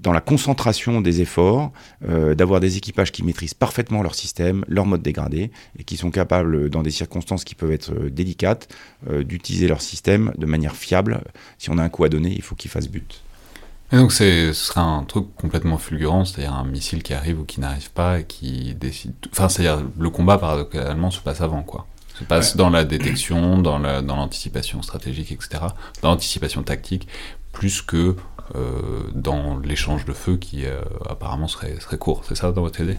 dans la concentration des efforts, euh, d'avoir des équipages qui maîtrisent parfaitement leur système, leur mode dégradé, et qui sont capables, dans des circonstances qui peuvent être délicates, d'utiliser leur système de manière fiable. Si on a un coup à donner, il faut qu'il fasse but. Et donc ce serait un truc complètement fulgurant, c'est-à-dire un missile qui arrive ou qui n'arrive pas et qui décide... Enfin, c'est-à-dire le combat, paradoxalement, se passe avant, quoi. Se passe dans la détection, dans, la, dans l'anticipation stratégique, etc., dans l'anticipation tactique, plus que dans l'échange de feu qui euh, apparemment serait, serait court. C'est ça dans votre idée?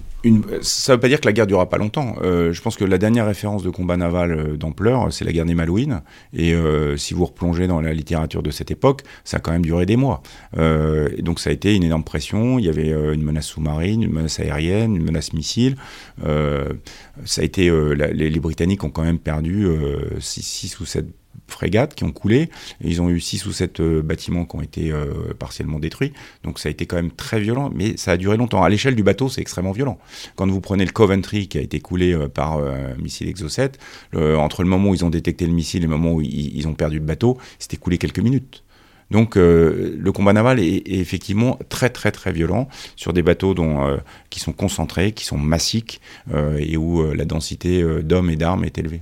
Ça ne veut pas dire que la guerre durera pas longtemps. Euh, je pense que la dernière référence de combat naval euh, d'ampleur, c'est la guerre des Malouines. Et euh, si vous replongez dans la littérature de cette époque, ça a quand même duré des mois. Euh, donc ça a été une énorme pression. Il y avait euh, une menace sous-marine, une menace aérienne, une menace missile. Euh, ça a été, euh, les, les Britanniques ont quand même perdu 6 ou 7 frégates qui ont coulé. Ils ont eu 6 ou 7 euh, bâtiments qui ont été euh, partiellement détruits. Donc ça a été quand même très violent, mais ça a duré longtemps. À l'échelle du bateau, c'est extrêmement violent. Quand vous prenez le Coventry qui a été coulé euh, par un missile Exocet, entre le moment où ils ont détecté le missile et le moment où ils, ont perdu le bateau, c'était coulé quelques minutes. Donc le combat naval est, effectivement très très très violent sur des bateaux dont, qui sont concentrés, qui sont massiques et où la densité d'hommes et d'armes est élevée.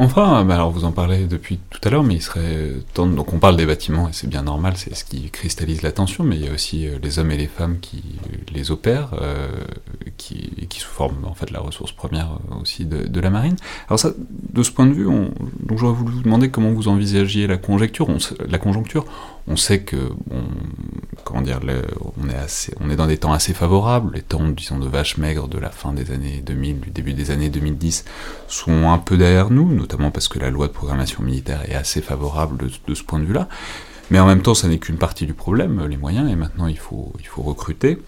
Enfin, bah alors vous en parlez depuis tout à l'heure, mais il serait temps. Donc on parle des bâtiments et c'est bien normal, c'est ce qui cristallise l'attention, mais il y a aussi euh, les hommes et les femmes qui les opèrent, euh, qui, qui sous forme en fait la ressource première euh, aussi de, la marine. Alors ça, de ce point de vue, on, donc j'aurais voulu vous demander comment vous envisagiez la conjecture. La conjoncture, on sait que, bon, comment dire, on est assez, on est dans des temps assez favorables. Les temps, disons, de vaches maigres de la fin des années 2000, du début des années 2010 sont un peu derrière nous, notamment parce que la loi de programmation militaire est assez favorable de, ce point de vue-là. Mais en même temps, ça n'est qu'une partie du problème, les moyens, et maintenant il faut recruter,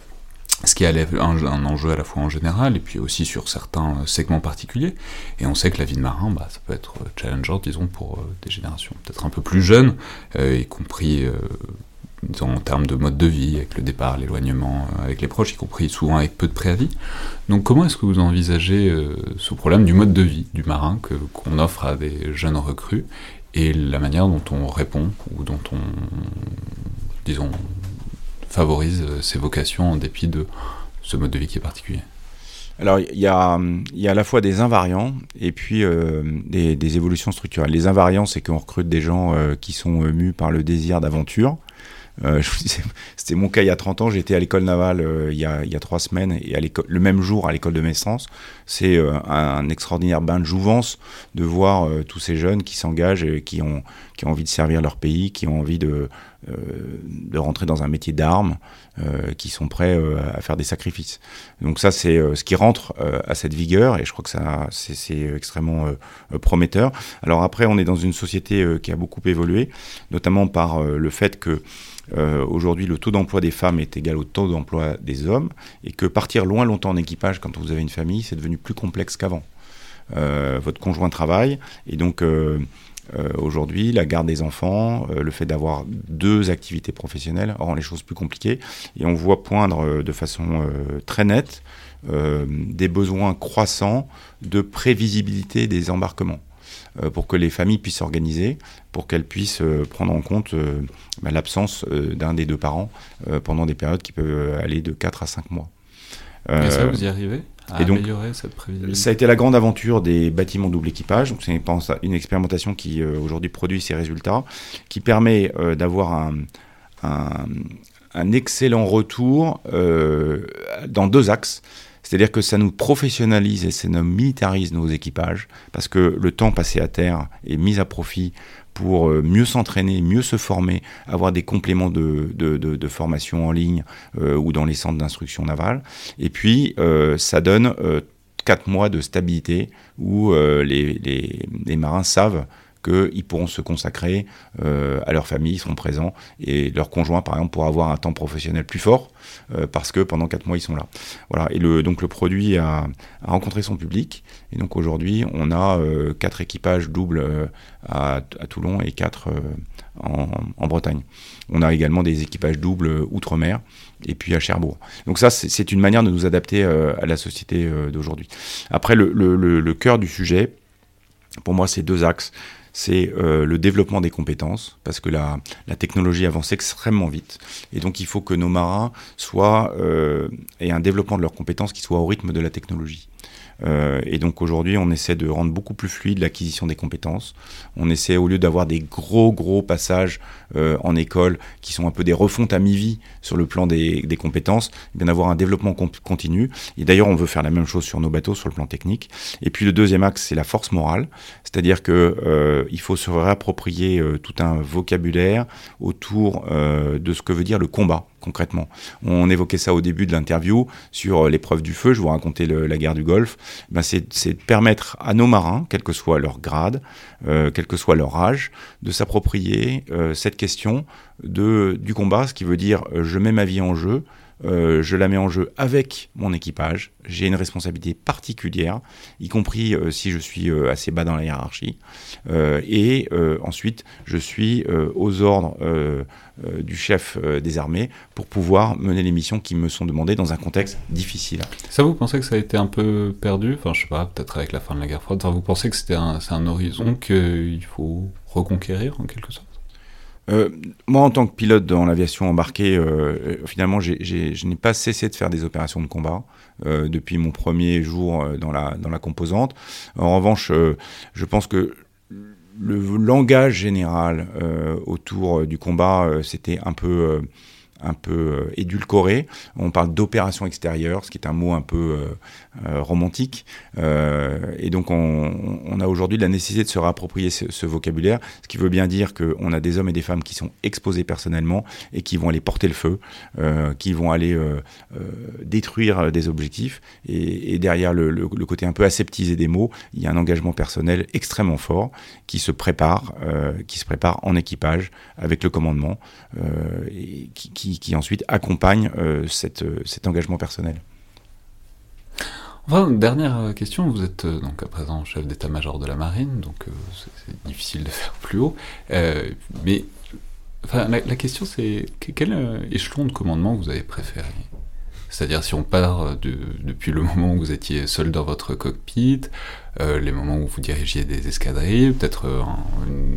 ce qui est un, enjeu à la fois en général et puis aussi sur certains euh, segments particuliers. Et on sait que la vie de marin, bah, ça peut être euh, challengeant, disons, pour euh, des générations peut-être un peu plus jeunes, y compris en termes de mode de vie, avec le départ, l'éloignement, avec les proches, y compris souvent avec peu de préavis. Donc comment est-ce que vous envisagez ce problème du mode de vie du marin que, qu'on offre à des jeunes recrues et la manière dont on répond ou dont on, disons, favorise ces vocations en dépit de ce mode de vie qui est particulier alors, il y a, y a à la fois des invariants et puis euh, des, évolutions structurelles. Les invariants, c'est qu'on recrute des gens euh, qui sont euh, mus par le désir d'aventure. Euh, <laughs> C'était mon cas il y a 30 ans. J'étais à l'école navale euh, il, y a, il y a trois semaines et à le même jour à l'école de Messence. C'est euh, un, un, extraordinaire bain de jouvence de voir tous ces jeunes qui s'engagent et qui ont, qui ont envie de servir leur pays, qui ont envie de, de rentrer dans un métier d'armes, qui sont prêts à faire des sacrifices. Donc ça, c'est ce qui rentre à cette vigueur et je crois que ça, c'est extrêmement prometteur. Alors après, on est dans une société qui a beaucoup évolué, notamment par le fait que euh, aujourd'hui le taux d'emploi des femmes est égal au taux d'emploi des hommes, et que partir loin longtemps en équipage quand vous avez une famille, c'est devenu plus complexe qu'avant. Euh, votre conjoint travaille, et donc euh, euh aujourd'hui, la garde des enfants, euh, le fait d'avoir deux activités professionnelles rend les choses plus compliquées, et on voit poindre euh, de façon très nette des besoins croissants de prévisibilité des embarquements. Euh, pour que les familles puissent s'organiser, pour qu'elles puissent euh, prendre en compte euh, bah, l'absence d'un des deux parents pendant des périodes qui peuvent aller de 4 à 5 mois. Et ça, vous y arrivez? À et donc, cette Ça a été la grande aventure des bâtiments double équipage. C'est une, une, expérimentation qui aujourd'hui produit ses résultats, qui permet d'avoir un, un, un, excellent retour dans deux axes. C'est-à-dire que ça nous professionnalise et ça nous militarise nos équipages, parce que le temps passé à terre est mis à profit pour euh, mieux s'entraîner, mieux se former, avoir des compléments de, formation en ligne euh, ou dans les centres d'instruction navale. Et puis, euh, ça donne 4 mois de stabilité où les marins savent qu'ils pourront se consacrer euh, à leur famille, ils seront présents, et leur conjoint, par exemple, pourra avoir un temps professionnel plus fort, euh, parce que pendant quatre mois, ils sont là. Voilà. Et le, donc le produit a, rencontré son public, et donc aujourd'hui, on a euh, quatre équipages doubles euh, à, Toulon et quatre euh, en, en, Bretagne. On a également des équipages doubles outre-mer, et puis à Cherbourg. Donc ça, c'est une manière de nous adapter à la société d'aujourd'hui. Après, le cœur du sujet, pour moi, c'est deux axes c'est euh, le développement des compétences, parce que la, la, technologie avance extrêmement vite. Et donc il faut que nos marins soient, euh, aient un développement de leurs compétences qui soit au rythme de la technologie. Euh, et donc aujourd'hui, on essaie de rendre beaucoup plus fluide l'acquisition des compétences. On essaie, au lieu d'avoir des gros, gros passages euh, en école qui sont un peu des refontes à mi-vie sur le plan des, des compétences, eh bien d'avoir un développement continu. Et d'ailleurs, on veut faire la même chose sur nos bateaux, sur le plan technique. Et puis le deuxième axe, c'est la force morale. C'est-à-dire que euh, faut se réapproprier euh, tout un vocabulaire autour euh, de ce que veut dire le combat concrètement. On évoquait ça au début de l'interview sur euh, l'épreuve du feu, je vous racontais la guerre du Golfe. Ben c'est de permettre à nos marins, quel que soit leur grade, euh, quel que soit leur âge, de s'approprier euh, cette question de, du combat, ce qui veut dire je mets ma vie en jeu, euh, je la mets en jeu avec mon équipage. J'ai une responsabilité particulière, y compris euh, si je suis euh, assez bas dans la hiérarchie. Et ensuite, je suis aux ordres du chef des armées pour pouvoir mener les missions qui me sont demandées dans un contexte difficile. Ça, vous pensez que ça a été un peu perdu? Enfin, je sais pas, peut-être avec la fin de la guerre froide. Vous pensez que c'était un horizon qu'il faut reconquérir en quelque sorte? Euh, moi, en tant que pilote dans l'aviation embarquée, euh, finalement, j ai, je n'ai pas cessé de faire des opérations de combat euh, depuis mon premier jour euh, dans la, dans la composante. En revanche, euh, je pense que le langage général euh, autour du combat, c'était un peu un peu euh, édulcoré. On parle d'opération extérieure, ce qui est un mot un peu euh, euh, romantique. Et donc, on, a aujourd'hui la nécessité de se réapproprier ce, vocabulaire, ce qui veut bien dire qu'on a des hommes et des femmes qui sont exposés personnellement et qui vont aller porter le feu, qui vont aller détruire des objectifs. Et, derrière le, côté un peu aseptisé des mots, il y a un engagement personnel extrêmement fort qui se prépare, qui se prépare en équipage avec le commandement et qui qui, ensuite accompagne euh, euh, cet engagement personnel. Enfin, dernière question, vous êtes euh, donc à présent chef d'état-major de la marine, donc euh, c'est difficile de <laughs> faire plus haut, euh, mais enfin, la, question c'est quel échelon de commandement vous avez préféré? C'est-à-dire si on part de, depuis le <laughs> moment où vous étiez seul dans votre cockpit, euh, les moments où vous dirigiez des escadrilles, peut-être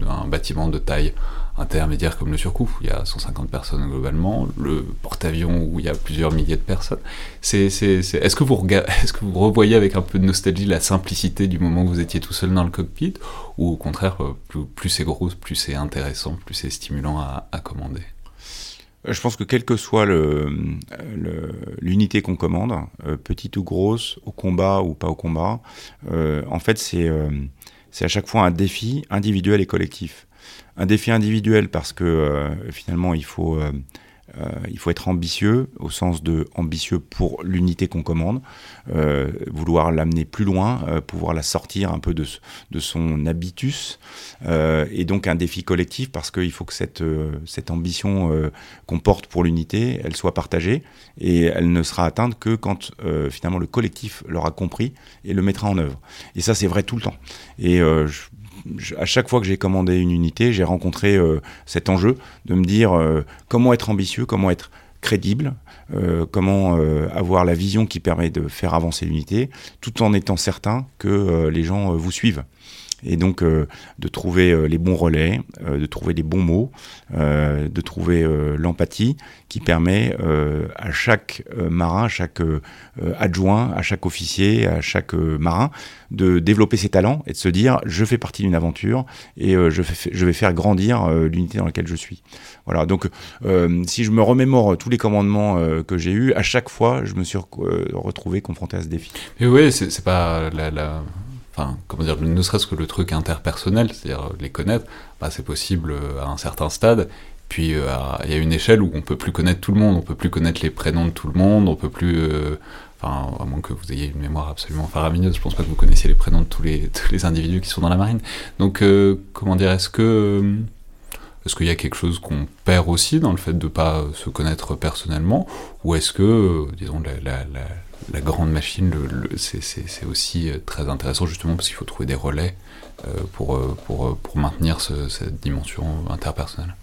un, bâtiment de taille intermédiaire comme le Surcouf, où il y a 150 personnes globalement, le porte-avions où il y a plusieurs milliers de personnes. Est-ce, que vous <laughs> est-ce que vous revoyez avec un peu de nostalgie la simplicité du moment où vous étiez tout seul dans le cockpit, ou au contraire, plus, plus c'est gros, plus c'est intéressant, plus c'est stimulant à, commander? Je pense que quelle que soit l'unité qu'on commande, euh, petite ou grosse, au combat ou pas au combat, euh, en fait c'est, euh, c'est à chaque fois un défi individuel et collectif. Un défi individuel parce que euh, finalement il faut euh, il faut être ambitieux, au sens de ambitieux pour l'unité qu'on commande, euh, vouloir l'amener plus loin, euh, pouvoir la sortir un peu de, de son habitus, euh, et donc un défi collectif parce qu'il faut que cette, euh, cette ambition euh, qu'on porte pour l'unité, elle soit partagée, et elle ne sera atteinte que quand finalement le collectif l'aura compris et le mettra en œuvre. Et ça, c'est vrai tout le temps. Et je, à chaque fois que j'ai commandé une unité, j'ai rencontré euh, cet enjeu de me dire euh, comment être ambitieux, comment être crédible, euh, comment avoir la vision qui permet de faire avancer l'unité, tout en étant certain que les gens vous suivent et donc euh, de trouver euh, les bons relais, euh, de trouver les bons mots, de trouver l'empathie qui permet à chaque marin, à chaque adjoint, à chaque officier, à chaque marin de développer ses talents et de se dire je fais partie d'une aventure et je, vais faire grandir l'unité dans laquelle je suis. Voilà, donc si je me remémore tous les commandements que j'ai eus, à chaque fois je me suis retrouvé confronté à ce défi. Et oui, c'est pas la enfin, comment dire, ne serait-ce que le truc interpersonnel, c'est-à-dire les connaître, bah, c'est possible à un certain stade. Puis euh, il y a une échelle où on peut plus connaître tout le monde, on peut plus connaître les prénoms de tout le monde, on peut plus, euh, enfin, à moins que vous ayez une mémoire absolument faramineuse, je pense pas que vous connaissiez les prénoms de tous les, <laughs> individus qui sont dans la marine. Donc, euh, comment dire, est-ce que est-ce qu'il y a quelque chose qu'on perd aussi dans le fait de pas se connaître personnellement, ou est-ce que, disons, la la grande machine, c'est aussi très intéressant justement parce qu'il faut trouver des relais euh, pour, pour, pour maintenir ce, cette dimension interpersonnelle.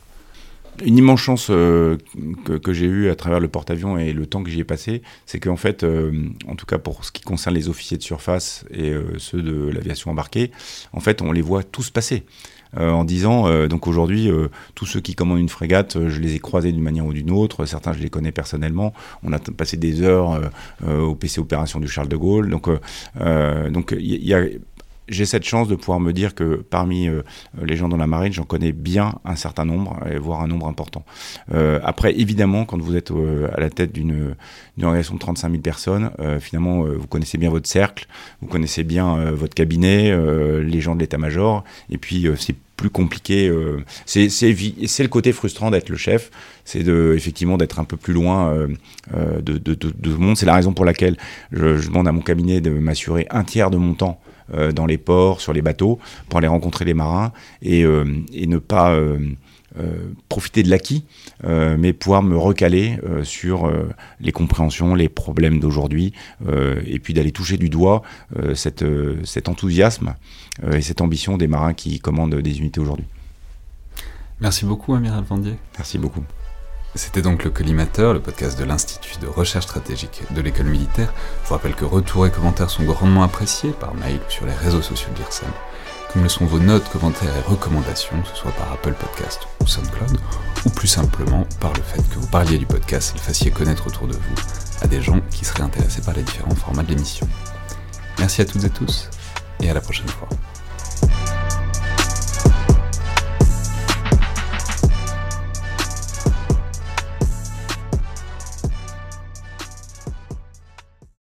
Une immense chance euh, que, j'ai eue à travers le porte-avions et le temps que j'y ai passé, c'est qu'en fait, euh, en tout cas pour ce qui concerne les officiers de surface et euh, ceux de l'aviation embarquée, en fait, on les voit tous passer. Euh, en disant euh, donc aujourd'hui euh, tous ceux qui commandent une frégate je les ai croisés d'une manière ou d'une autre certains je les connais personnellement. On a passé des heures au PC opération du Charles de Gaulle. Donc donc il y a j'ai cette chance de pouvoir me dire que parmi euh, les gens dans la marine, j'en connais bien un certain nombre, voire un nombre important. Euh, après, évidemment, quand vous êtes euh, à la tête d'une organisation de 35 000 personnes, finalement, vous connaissez bien votre cercle, vous connaissez bien votre cabinet, les gens de l'état-major, et puis c'est plus compliqué. C'est le côté frustrant d'être le chef, c'est effectivement d'être un peu plus loin de, de, de, de monde. C'est la raison pour laquelle je, demande à mon cabinet de m'assurer un tiers de mon temps dans les ports, sur les bateaux, pour aller rencontrer les marins et, euh, et ne pas euh, euh, profiter de l'acquis, euh, mais pouvoir me recaler euh, sur euh, les compréhensions, les problèmes d'aujourd'hui, euh, et puis d'aller toucher du doigt euh, cette, euh, cet enthousiasme euh, et cette ambition des marins qui commandent des unités aujourd'hui. Merci beaucoup, Amiral Vendier. Merci beaucoup. C'était donc le Collimateur, le podcast de l'Institut de recherche stratégique de l'école militaire. Je vous rappelle que retours et commentaires sont grandement appréciés par mail ou sur les réseaux sociaux de comme le sont vos notes, commentaires et recommandations, que ce soit par Apple Podcast ou SoundCloud, ou plus simplement par le fait que vous parliez du podcast et le fassiez connaître autour de vous à des gens qui seraient intéressés par les différents formats de l'émission. Merci à toutes et tous, et à la prochaine fois.